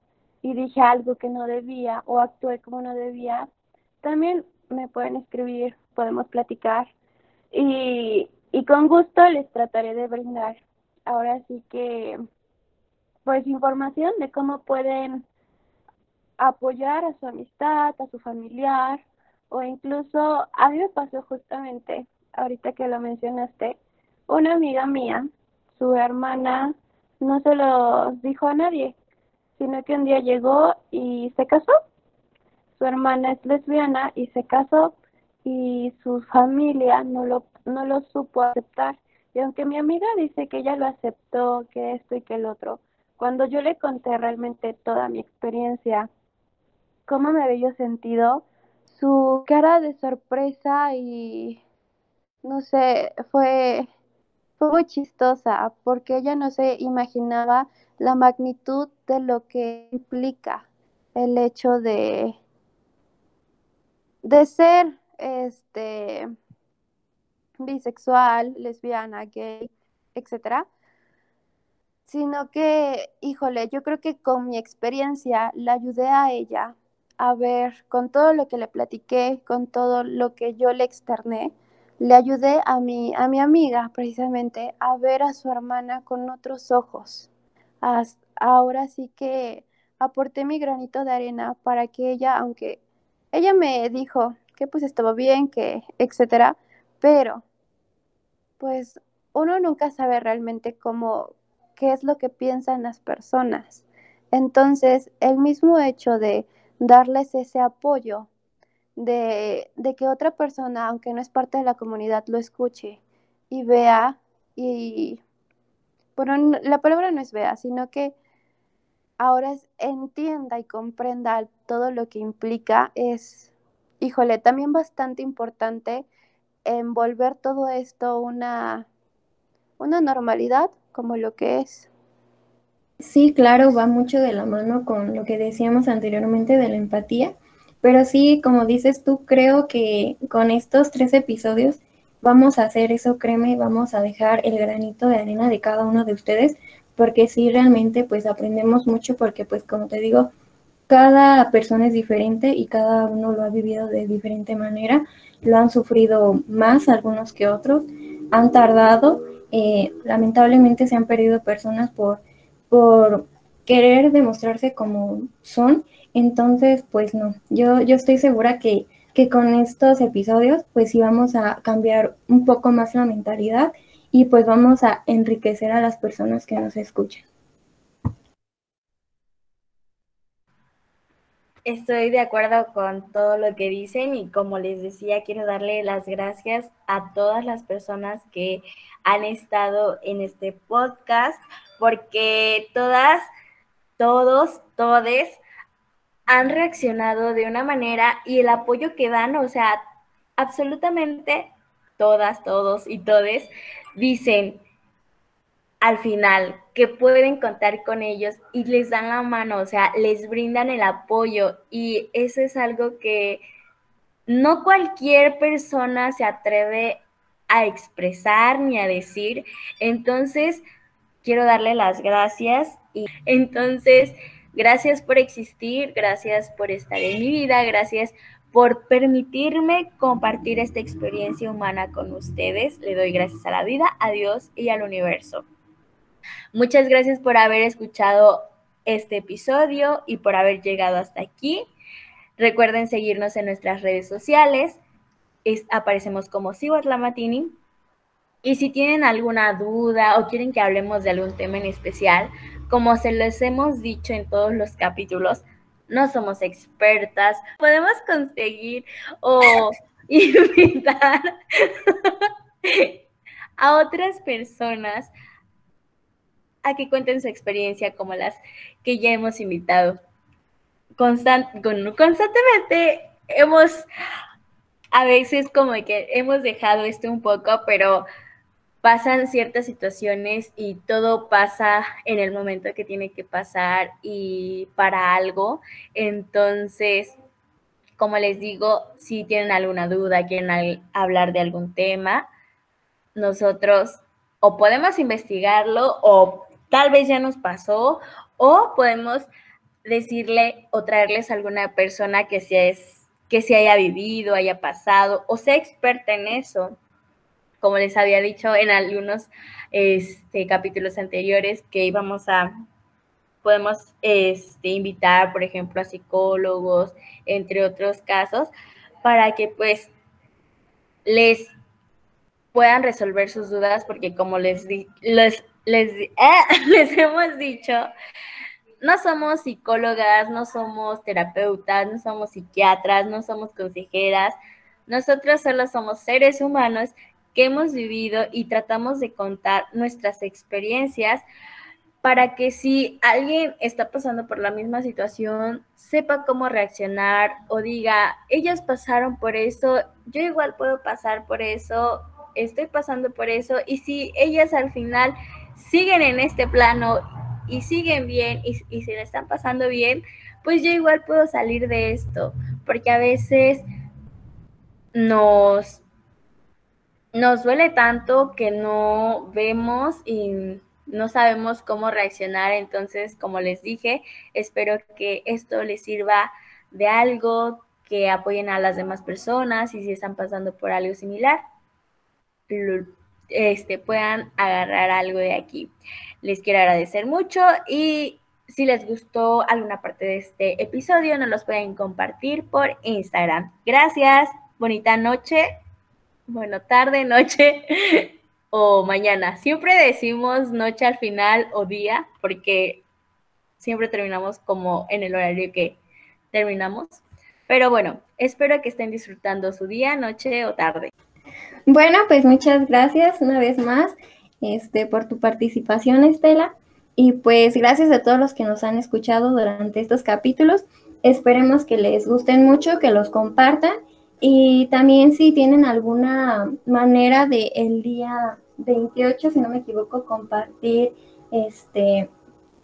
y dije algo que no debía o actué como no debía, también me pueden escribir, podemos platicar. Y, y con gusto les trataré de brindar. Ahora sí que pues información de cómo pueden apoyar a su amistad, a su familiar o incluso a mí me pasó justamente ahorita que lo mencionaste, una amiga mía, su hermana no se lo dijo a nadie sino que un día llegó y se casó. Su hermana es lesbiana y se casó y su familia no lo, no lo supo aceptar. Y aunque mi amiga dice que ella lo aceptó, que esto y que el otro, cuando yo le conté realmente toda mi experiencia, cómo me había sentido, su cara de sorpresa y no sé, fue, chistosa porque ella no se imaginaba la magnitud de lo que implica el hecho de, de ser este bisexual, lesbiana, gay, etcétera, sino que, híjole, yo creo que con mi experiencia la ayudé a ella a ver, con todo lo que le platiqué, con todo lo que yo le externé, le ayudé a mi, a mi amiga precisamente a ver a su hermana con otros ojos, ahora sí que aporté mi granito de arena para que ella, aunque ella me dijo que pues estaba bien, que etcétera, pero pues uno nunca sabe realmente cómo, qué es lo que piensan las personas. Entonces, el mismo hecho de darles ese apoyo, de, de que otra persona, aunque no es parte de la comunidad, lo escuche y vea y, bueno, la palabra no es vea, sino que ahora entienda y comprenda todo lo que implica, es, híjole, también bastante importante envolver todo esto una, una normalidad como lo que es. Sí, claro, va mucho de la mano con lo que decíamos anteriormente de la empatía, pero sí, como dices tú, creo que con estos tres episodios vamos a hacer eso, créeme, vamos a dejar el granito de arena de cada uno de ustedes, porque sí, realmente pues aprendemos mucho, porque pues como te digo, cada persona es diferente y cada uno lo ha vivido de diferente manera, lo han sufrido más algunos que otros, han tardado, eh, lamentablemente se han perdido personas por por querer demostrarse como son. Entonces, pues no, yo, yo estoy segura que, que con estos episodios, pues sí vamos a cambiar un poco más la mentalidad y pues vamos a enriquecer a las personas que nos escuchan. Estoy de acuerdo con todo lo que dicen y como les decía, quiero darle las gracias a todas las personas que han estado en este podcast porque todas, todos, todes han reaccionado de una manera y el apoyo que dan, o sea, absolutamente todas, todos y todes dicen al final que pueden contar con ellos y les dan la mano, o sea, les brindan el apoyo y eso es algo que no cualquier persona se atreve a expresar ni a decir. Entonces, quiero darle las gracias y entonces, gracias por existir, gracias por estar en mi vida, gracias por permitirme compartir esta experiencia humana con ustedes. Le doy gracias a la vida, a Dios y al universo. Muchas gracias por haber escuchado este episodio y por haber llegado hasta aquí. Recuerden seguirnos en nuestras redes sociales. aparecemos como la Matini y si tienen alguna duda o quieren que hablemos de algún tema en especial, como se les hemos dicho en todos los capítulos, no somos expertas. Podemos conseguir o invitar a otras personas a que cuenten su experiencia como las que ya hemos invitado. constantemente hemos, a veces como que hemos dejado esto un poco, pero pasan ciertas situaciones y todo pasa en el momento que tiene que pasar y para algo. Entonces, como les digo, si tienen alguna duda, quieren hablar de algún tema, nosotros o podemos investigarlo o tal vez ya nos pasó o podemos decirle o traerles a alguna persona que se, que se haya vivido, haya pasado o sea experta en eso como les había dicho en algunos este, capítulos anteriores, que íbamos a, podemos este, invitar, por ejemplo, a psicólogos, entre otros casos, para que pues les puedan resolver sus dudas, porque como les, les, les, eh, les hemos dicho, no somos psicólogas, no somos terapeutas, no somos psiquiatras, no somos consejeras, nosotros solo somos seres humanos que hemos vivido y tratamos de contar nuestras experiencias para que si alguien está pasando por la misma situación, sepa cómo reaccionar o diga, ellas pasaron por eso, yo igual puedo pasar por eso, estoy pasando por eso, y si ellas al final siguen en este plano y siguen bien y, se le están pasando bien, pues yo igual puedo salir de esto, porque a veces nos nos duele tanto que no vemos y no sabemos cómo reaccionar. Entonces, como les dije, espero que esto les sirva de algo, que apoyen a las demás personas y si están pasando por algo similar, este, puedan agarrar algo de aquí. Les quiero agradecer mucho y si les gustó alguna parte de este episodio, nos los pueden compartir por Instagram. Gracias, bonita noche bueno, tarde, noche o mañana. Siempre decimos noche al final o día porque siempre terminamos como en el horario que terminamos. Pero bueno, espero que estén disfrutando su día, noche o tarde. Bueno, pues muchas gracias una vez más este, por tu participación, Estela. Y pues gracias a todos los que nos han escuchado durante estos capítulos. Esperemos que les gusten mucho, que los compartan. Y también si tienen alguna manera de el día 28, si no me equivoco, compartir este,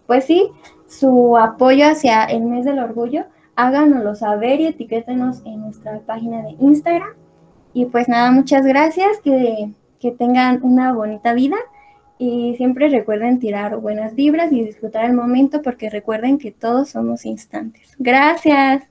pues sí, su apoyo hacia el mes del orgullo, háganoslo saber y etiquétenos en nuestra página de Instagram. Y pues nada, muchas gracias, que, que tengan una bonita vida y siempre recuerden tirar buenas vibras y disfrutar el momento porque recuerden que todos somos instantes. Gracias.